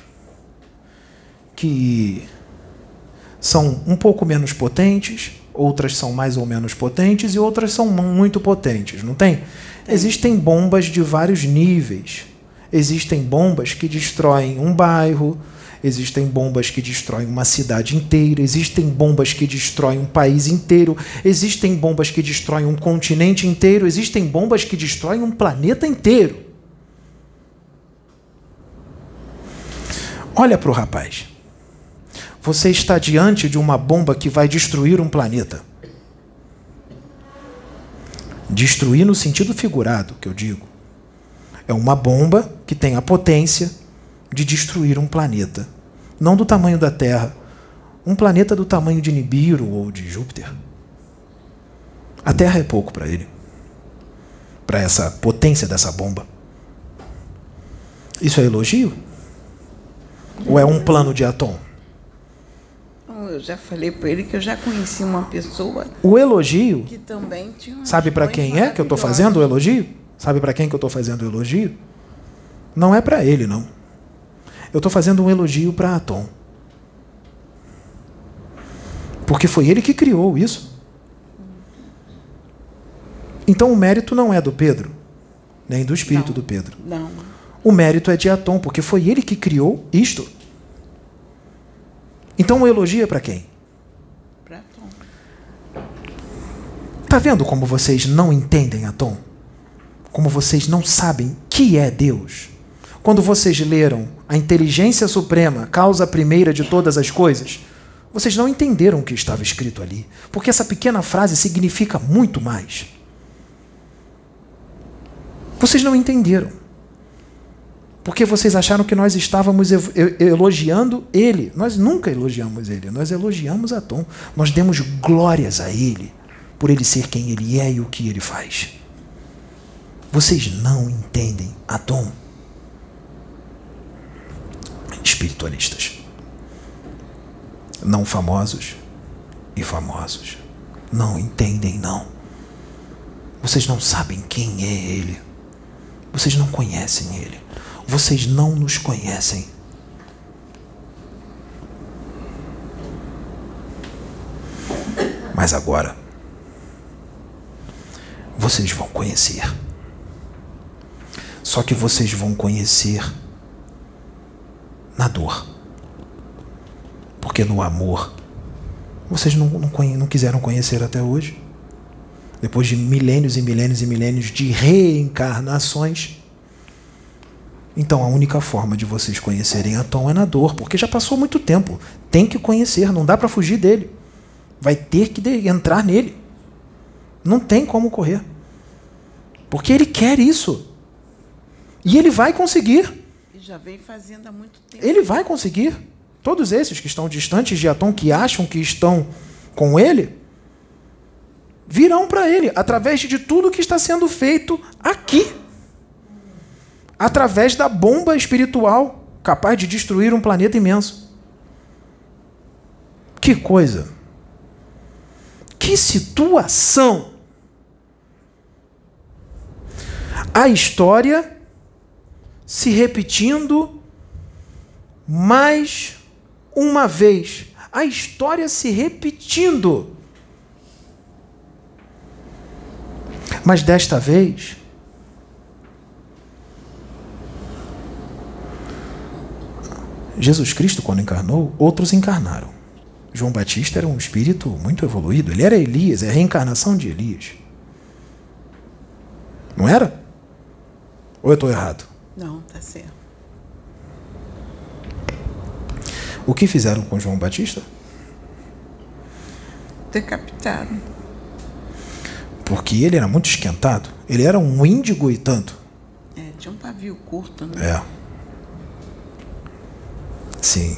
Speaker 1: que são um pouco menos potentes, outras são mais ou menos potentes e outras são muito potentes, não tem? tem? Existem bombas de vários níveis. Existem bombas que destroem um bairro, existem bombas que destroem uma cidade inteira, existem bombas que destroem um país inteiro, existem bombas que destroem um continente inteiro, existem bombas que destroem um planeta inteiro. Olha para o rapaz. Você está diante de uma bomba que vai destruir um planeta. Destruir no sentido figurado, que eu digo. É uma bomba que tem a potência de destruir um planeta. Não do tamanho da Terra. Um planeta do tamanho de Nibiru ou de Júpiter. A Terra é pouco para ele. Para essa potência dessa bomba. Isso é elogio? Ou é um plano de Atom?
Speaker 3: eu já falei para ele que eu já conheci uma pessoa.
Speaker 1: O elogio.
Speaker 3: Que também tinha
Speaker 1: Sabe para quem é que eu estou fazendo o elogio? Sabe para quem que eu estou fazendo o elogio? Não é para ele, não. Eu estou fazendo um elogio para Atom. Porque foi ele que criou isso. Então o mérito não é do Pedro, nem do espírito
Speaker 3: não,
Speaker 1: do Pedro.
Speaker 3: Não.
Speaker 1: o mérito é de Atom, porque foi ele que criou isto. Então o elogio é para quem?
Speaker 3: Para Tom.
Speaker 1: Tá vendo como vocês não entendem Atom? Como vocês não sabem que é Deus? Quando vocês leram a inteligência suprema, causa primeira de todas as coisas, vocês não entenderam o que estava escrito ali, porque essa pequena frase significa muito mais. Vocês não entenderam. Porque vocês acharam que nós estávamos elogiando ele. Nós nunca elogiamos ele, nós elogiamos a Tom. Nós demos glórias a ele por ele ser quem ele é e o que ele faz. Vocês não entendem a Tom espiritualistas. Não famosos e famosos. Não entendem, não. Vocês não sabem quem é Ele. Vocês não conhecem Ele. Vocês não nos conhecem. Mas agora, vocês vão conhecer. Só que vocês vão conhecer na dor. Porque no amor, vocês não, não, não quiseram conhecer até hoje. Depois de milênios e milênios e milênios de reencarnações. Então a única forma de vocês conhecerem a Tom é na dor, porque já passou muito tempo. Tem que conhecer, não dá para fugir dele. Vai ter que entrar nele. Não tem como correr. Porque ele quer isso. E ele vai conseguir
Speaker 3: já vem fazendo há muito tempo.
Speaker 1: Ele vai conseguir. Todos esses que estão distantes de Atom, que acham que estão com ele, virão para ele através de tudo que está sendo feito aqui. Através da bomba espiritual capaz de destruir um planeta imenso. Que coisa! Que situação! A história se repetindo mais uma vez. A história se repetindo. Mas desta vez, Jesus Cristo, quando encarnou, outros encarnaram. João Batista era um espírito muito evoluído. Ele era Elias, é a reencarnação de Elias. Não era? Ou eu estou errado?
Speaker 3: Não, tá certo.
Speaker 1: O que fizeram com João Batista?
Speaker 3: Decapitaram.
Speaker 1: Porque ele era muito esquentado. Ele era um índigo e tanto.
Speaker 3: É, tinha um pavio curto, né?
Speaker 1: É. Sim.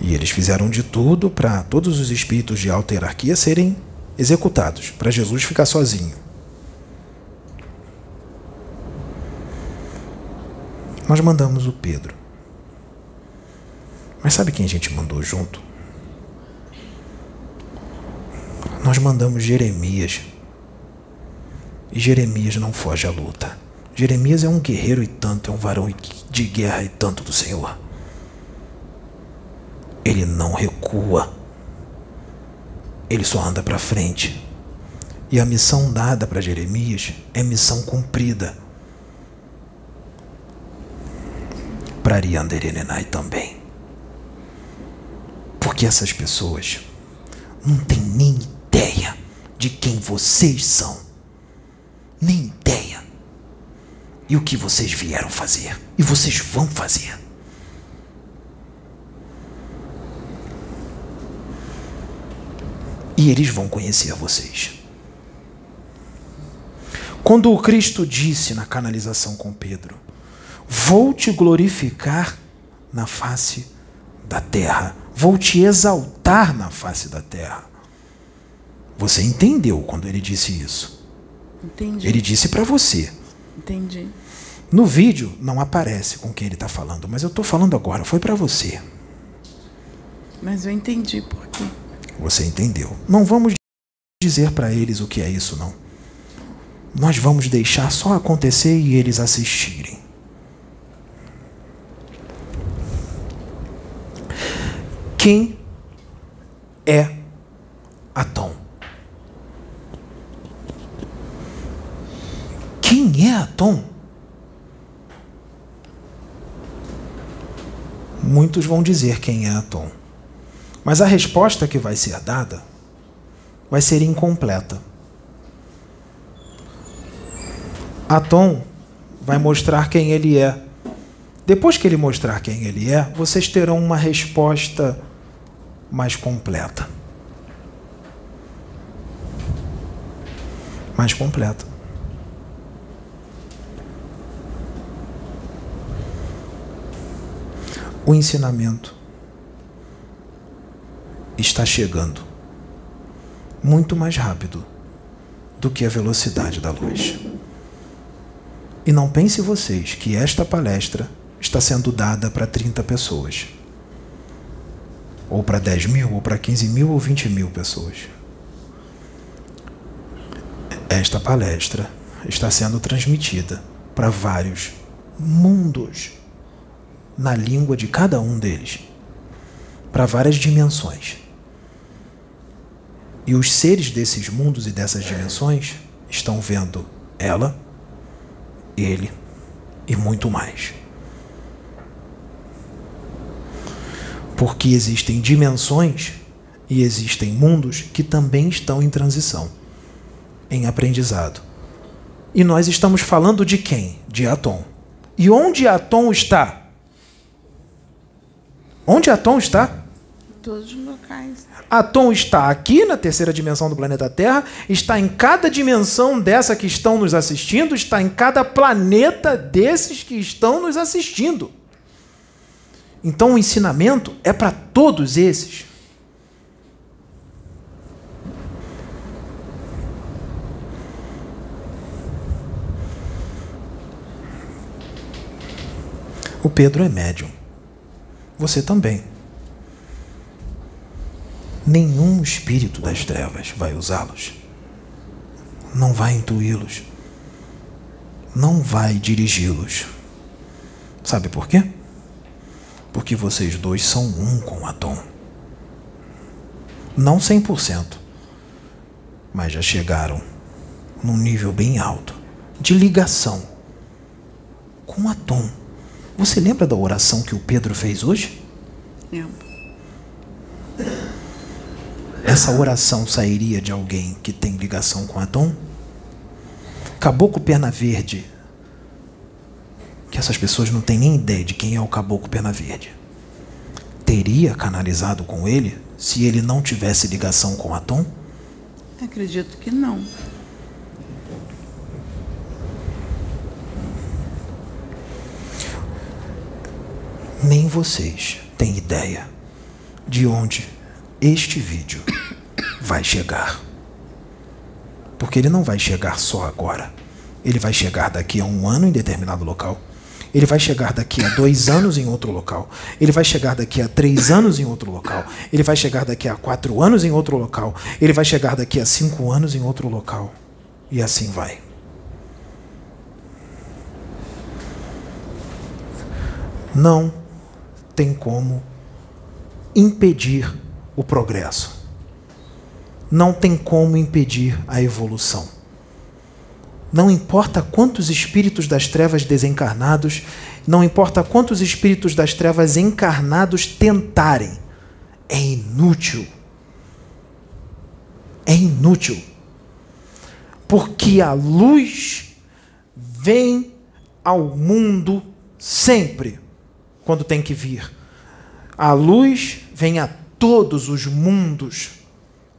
Speaker 1: E eles fizeram de tudo para todos os espíritos de alta hierarquia serem executados, para Jesus ficar sozinho. Nós mandamos o Pedro. Mas sabe quem a gente mandou junto? Nós mandamos Jeremias. E Jeremias não foge à luta. Jeremias é um guerreiro e tanto, é um varão de guerra e tanto do Senhor. Ele não recua. Ele só anda para frente. E a missão dada para Jeremias é missão cumprida. Para Arianderenenai também. Porque essas pessoas não têm nem ideia de quem vocês são. Nem ideia. E o que vocês vieram fazer. E vocês vão fazer. E eles vão conhecer vocês. Quando o Cristo disse na canalização com Pedro: Vou te glorificar na face da terra. Vou te exaltar na face da terra. Você entendeu quando ele disse isso?
Speaker 3: Entendi.
Speaker 1: Ele disse para você.
Speaker 3: Entendi.
Speaker 1: No vídeo não aparece com quem ele está falando, mas eu estou falando agora. Foi para você.
Speaker 3: Mas eu entendi por quê.
Speaker 1: Você entendeu. Não vamos dizer para eles o que é isso, não. Nós vamos deixar só acontecer e eles assistirem. Quem é Atom? Quem é Atom? Muitos vão dizer quem é Atom. Mas a resposta que vai ser dada vai ser incompleta. Atom vai mostrar quem ele é. Depois que ele mostrar quem ele é, vocês terão uma resposta mais completa. Mais completa. O ensinamento está chegando muito mais rápido do que a velocidade da luz. E não pense vocês que esta palestra está sendo dada para 30 pessoas, ou para 10 mil, ou para 15 mil, ou 20 mil pessoas. Esta palestra está sendo transmitida para vários mundos, na língua de cada um deles, para várias dimensões. E os seres desses mundos e dessas dimensões estão vendo ela, ele e muito mais. Porque existem dimensões e existem mundos que também estão em transição, em aprendizado. E nós estamos falando de quem? De Atom. E onde Atom está? Onde Atom está?
Speaker 3: Todos os locais.
Speaker 1: Atom está aqui na terceira dimensão do planeta Terra, está em cada dimensão dessa que estão nos assistindo, está em cada planeta desses que estão nos assistindo. Então o ensinamento é para todos esses. O Pedro é médium. Você também nenhum espírito das trevas vai usá-los. Não vai intuí-los. Não vai dirigi-los. Sabe por quê? Porque vocês dois são um com Atom. Não 100%, mas já chegaram num nível bem alto de ligação com Atom. Você lembra da oração que o Pedro fez hoje?
Speaker 3: Lembro
Speaker 1: essa oração sairia de alguém que tem ligação com Adão? Caboclo Perna Verde, que essas pessoas não têm nem ideia de quem é o Caboclo Perna Verde, teria canalizado com ele se ele não tivesse ligação com Atom?
Speaker 3: Acredito que não.
Speaker 1: Nem vocês têm ideia de onde este vídeo vai chegar. Porque ele não vai chegar só agora. Ele vai chegar daqui a um ano em determinado local. Ele vai chegar daqui a dois anos em outro local. Ele vai chegar daqui a três anos em outro local. Ele vai chegar daqui a quatro anos em outro local. Ele vai chegar daqui a cinco anos em outro local. E assim vai. Não tem como impedir o progresso. Não tem como impedir a evolução. Não importa quantos espíritos das trevas desencarnados, não importa quantos espíritos das trevas encarnados tentarem, é inútil. É inútil. Porque a luz vem ao mundo sempre quando tem que vir. A luz vem a todos os mundos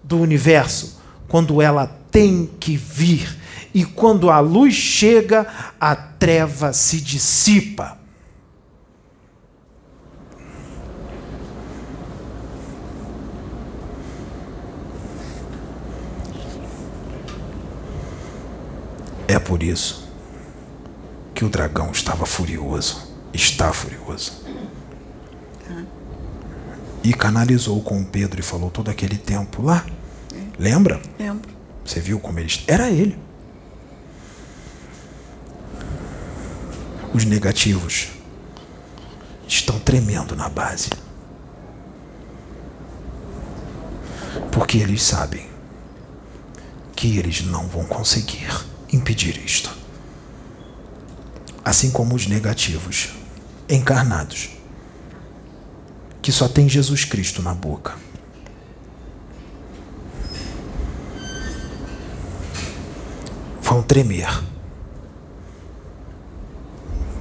Speaker 1: do universo quando ela tem que vir. E quando a luz chega, a treva se dissipa. É por isso que o dragão estava furioso, está furioso e canalizou com o Pedro e falou todo aquele tempo lá. Lembra?
Speaker 3: Lembro.
Speaker 1: Você viu como ele. Era ele. Os negativos estão tremendo na base. Porque eles sabem que eles não vão conseguir impedir isto. Assim como os negativos encarnados que só tem Jesus Cristo na boca. Vão tremer.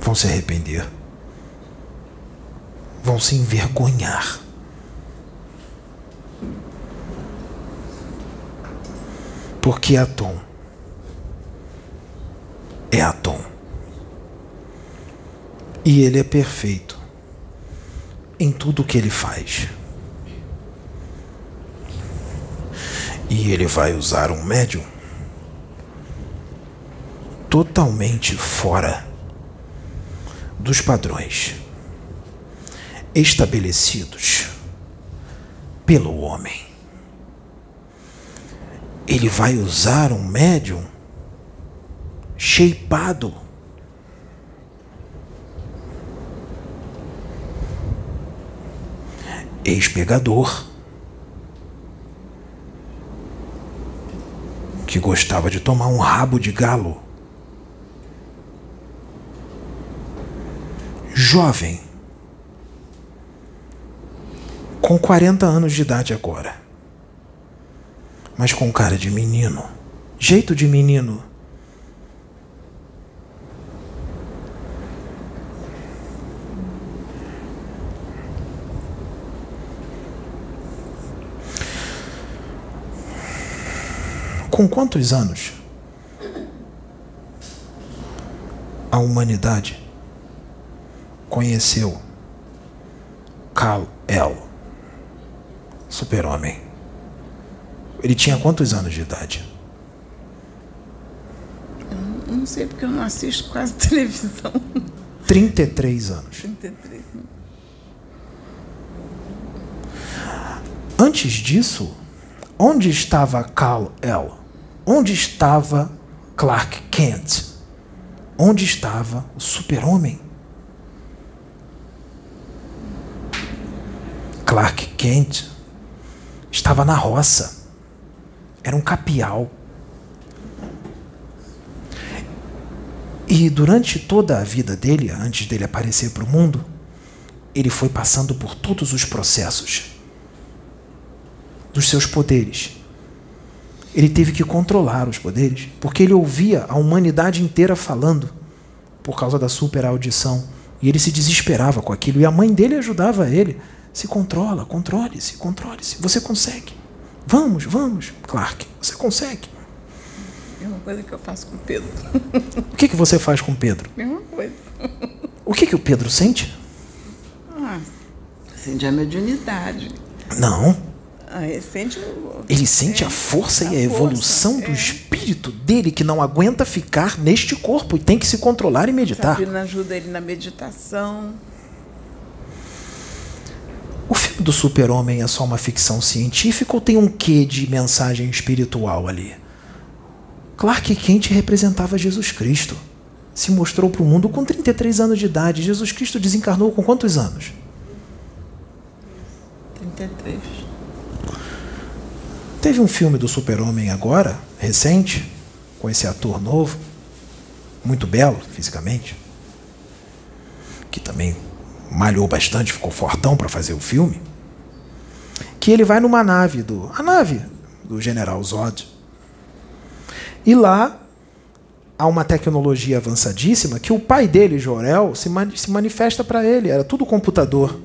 Speaker 1: Vão se arrepender. Vão se envergonhar. Porque Atom é Atom. E ele é perfeito em tudo que ele faz. E ele vai usar um médium totalmente fora dos padrões estabelecidos pelo homem. Ele vai usar um médium shapeado ex-pegador, que gostava de tomar um rabo de galo. Jovem, com 40 anos de idade agora, mas com cara de menino, jeito de menino. Com quantos anos a humanidade conheceu Kal-El, super-homem? Ele tinha quantos anos de idade?
Speaker 3: Eu não sei porque eu não assisto quase televisão.
Speaker 1: 33 anos.
Speaker 3: 33.
Speaker 1: Antes disso, onde estava Kal-El? Onde estava Clark Kent? Onde estava o super-homem? Clark Kent estava na roça. Era um capial. E durante toda a vida dele, antes dele aparecer para o mundo, ele foi passando por todos os processos dos seus poderes ele teve que controlar os poderes, porque ele ouvia a humanidade inteira falando por causa da super audição. E ele se desesperava com aquilo. E a mãe dele ajudava ele. Se controla, controle-se, controle-se. Você consegue. Vamos, vamos, Clark, você consegue.
Speaker 3: Mesma coisa que eu faço com o Pedro.
Speaker 1: O que, que você faz com o Pedro?
Speaker 3: Mesma coisa.
Speaker 1: O que, que o Pedro sente?
Speaker 3: Ah, sente a mediunidade.
Speaker 1: Não.
Speaker 3: Ah, ele sente, o-
Speaker 1: Ele sente
Speaker 3: é,
Speaker 1: a força
Speaker 3: a
Speaker 1: e a evolução
Speaker 3: força,
Speaker 1: do
Speaker 3: é.
Speaker 1: espírito dele que não aguenta ficar neste corpo e tem que se controlar e meditar.
Speaker 3: Sabrina ajuda ele na meditação.
Speaker 1: O filme do Super-Homem é só uma ficção científica ou tem um quê de mensagem espiritual ali? Clark Kent representava Jesus Cristo. Se mostrou para o mundo com 33 anos de idade. Jesus Cristo desencarnou com quantos anos?
Speaker 3: 33.
Speaker 1: Teve um filme do Super-Homem agora, recente, com esse ator novo, muito belo fisicamente, que também malhou bastante, ficou fortão para fazer o filme, que ele vai numa nave do, a nave do General Zod. E lá há uma tecnologia avançadíssima que o pai dele, Jorel, se, mani- se manifesta para ele, era tudo computador.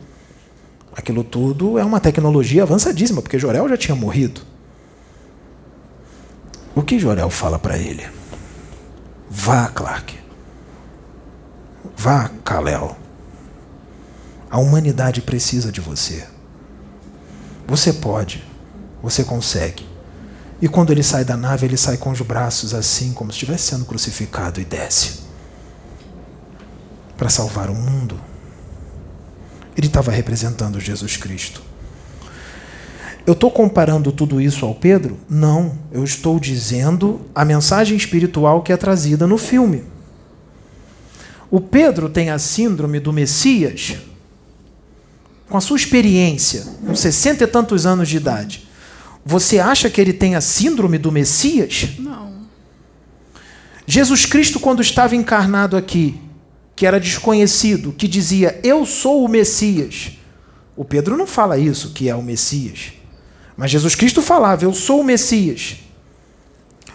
Speaker 1: Aquilo tudo é uma tecnologia avançadíssima, porque Jorel já tinha morrido. O que Jorel fala para ele? Vá, Clark. Vá, Kalel. A humanidade precisa de você. Você pode. Você consegue. E quando ele sai da nave, ele sai com os braços assim, como se estivesse sendo crucificado, e desce para salvar o mundo. Ele estava representando Jesus Cristo. Eu estou comparando tudo isso ao Pedro? Não, eu estou dizendo a mensagem espiritual que é trazida no filme. O Pedro tem a síndrome do Messias, com a sua experiência, com sessenta e tantos anos de idade. Você acha que ele tem a síndrome do Messias?
Speaker 3: Não.
Speaker 1: Jesus Cristo, quando estava encarnado aqui, que era desconhecido, que dizia: Eu sou o Messias, O Pedro não fala isso, que é o Messias. Mas Jesus Cristo falava: Eu sou o Messias.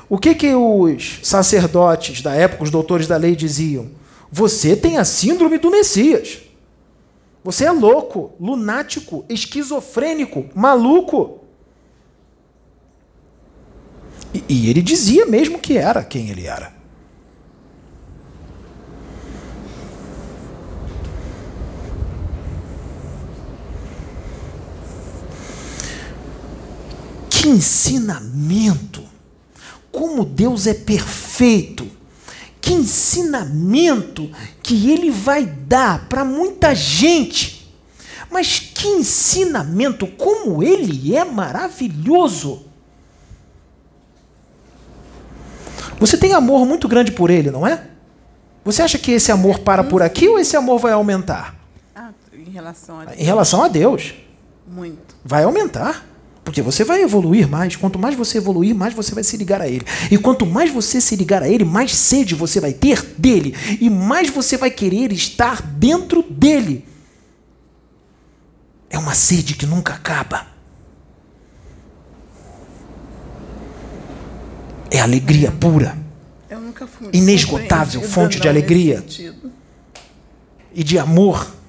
Speaker 1: O que, que os sacerdotes da época, os doutores da lei, diziam? Você tem a síndrome do Messias. Você é louco, lunático, esquizofrênico, maluco. E, e ele dizia mesmo que era quem ele era. Que ensinamento! Como Deus é perfeito! Que ensinamento que Ele vai dar para muita gente! Mas que ensinamento! Como Ele é maravilhoso! Você tem amor muito grande por Ele, não é? Você acha que esse amor para por aqui ou esse amor vai aumentar?
Speaker 3: Ah, em relação a Deus.
Speaker 1: Em relação a Deus.
Speaker 3: Muito.
Speaker 1: Vai aumentar. Porque você vai evoluir mais. Quanto mais você evoluir, mais você vai se ligar a Ele. E quanto mais você se ligar a Ele, mais sede você vai ter dele. E mais você vai querer estar dentro dele. É uma sede que nunca acaba. É alegria pura. Inesgotável fonte de alegria. e de amor.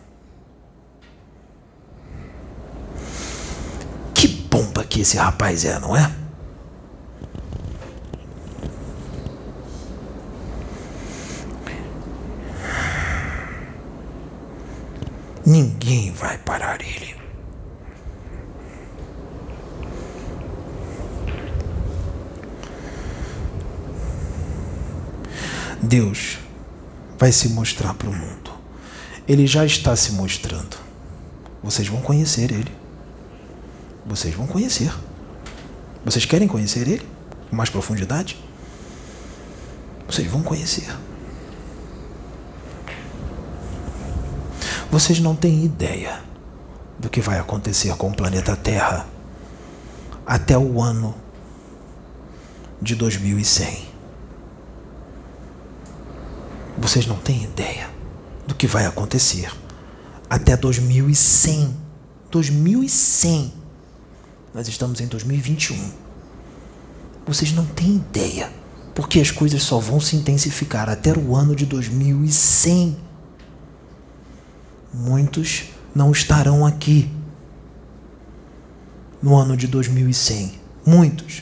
Speaker 1: Bomba que esse rapaz é, não é? Ninguém vai parar ele. Deus vai se mostrar para o mundo. Ele já está se mostrando. Vocês vão conhecer ele. Vocês vão conhecer. Vocês querem conhecer ele com mais profundidade? Vocês vão conhecer. Vocês não têm ideia do que vai acontecer com o planeta Terra até o ano de 2100. Vocês não têm ideia do que vai acontecer até 2100. 2100. Nós estamos em 2021. Vocês não têm ideia, porque as coisas só vão se intensificar até o ano de 2100. Muitos não estarão aqui no ano de 2100. Muitos.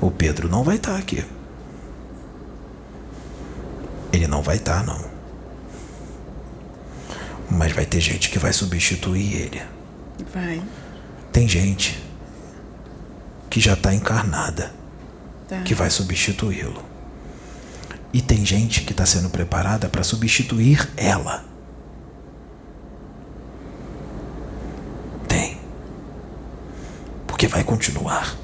Speaker 1: O Pedro não vai estar aqui. Ele não vai estar, não. Mas vai ter gente que vai substituir ele.
Speaker 3: Vai.
Speaker 1: Tem gente que já está encarnada,
Speaker 3: Tá.
Speaker 1: que vai substituí-lo. E tem gente que está sendo preparada para substituir ela. Tem. Porque vai continuar.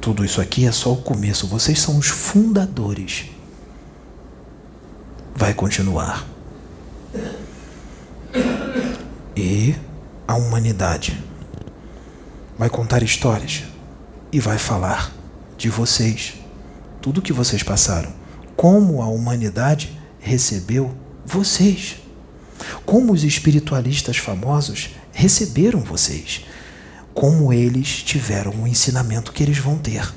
Speaker 1: Tudo isso aqui é só o começo. Vocês são os fundadores. Vai continuar. E a humanidade vai contar histórias e vai falar de vocês, tudo que vocês passaram, como a humanidade recebeu vocês, como os espiritualistas famosos receberam vocês, como eles tiveram o ensinamento que eles vão ter.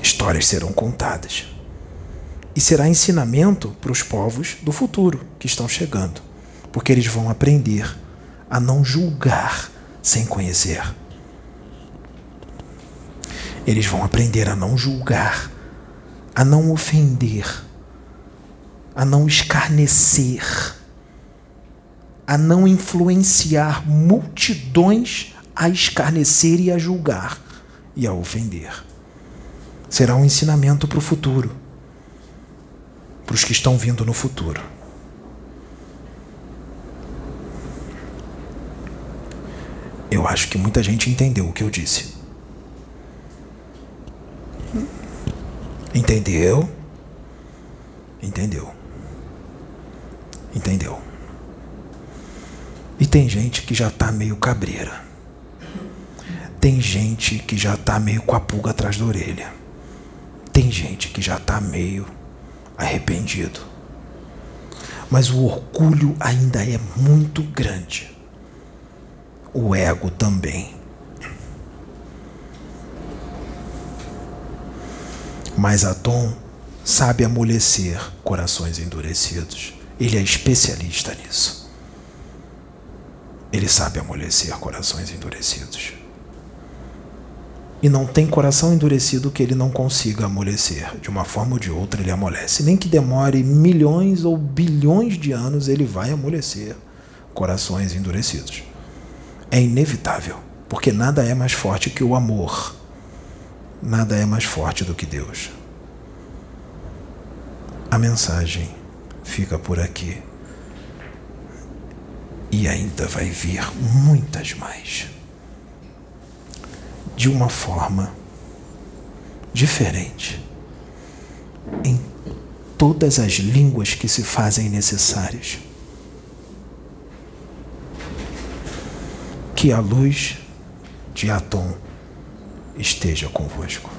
Speaker 1: Histórias serão contadas e será ensinamento para os povos do futuro que estão chegando, porque eles vão aprender a não julgar sem conhecer. Eles vão aprender a não julgar, a não ofender, a não escarnecer, a não influenciar multidões a escarnecer e a julgar e a ofender. Será um ensinamento para o futuro para os que estão vindo no futuro. Eu acho que muita gente entendeu o que eu disse. Entendeu? Entendeu? Entendeu? E tem gente que já tá meio cabreira. Tem gente que já tá meio com a pulga atrás da orelha. Tem gente que já tá meio arrependido. Mas o orgulho ainda é muito grande. O ego também. Mas Atom sabe amolecer corações endurecidos. Ele é especialista nisso. Ele sabe amolecer corações endurecidos. E não tem coração endurecido que ele não consiga amolecer. De uma forma ou de outra, ele amolece. Nem que demore milhões ou bilhões de anos, ele vai amolecer corações endurecidos. É inevitável, porque nada é mais forte que o amor. Nada é mais forte do que Deus. A mensagem fica por aqui. E ainda vai vir muitas mais. De uma forma diferente. Em todas as línguas que se fazem necessárias. Que a luz de Atom esteja convosco.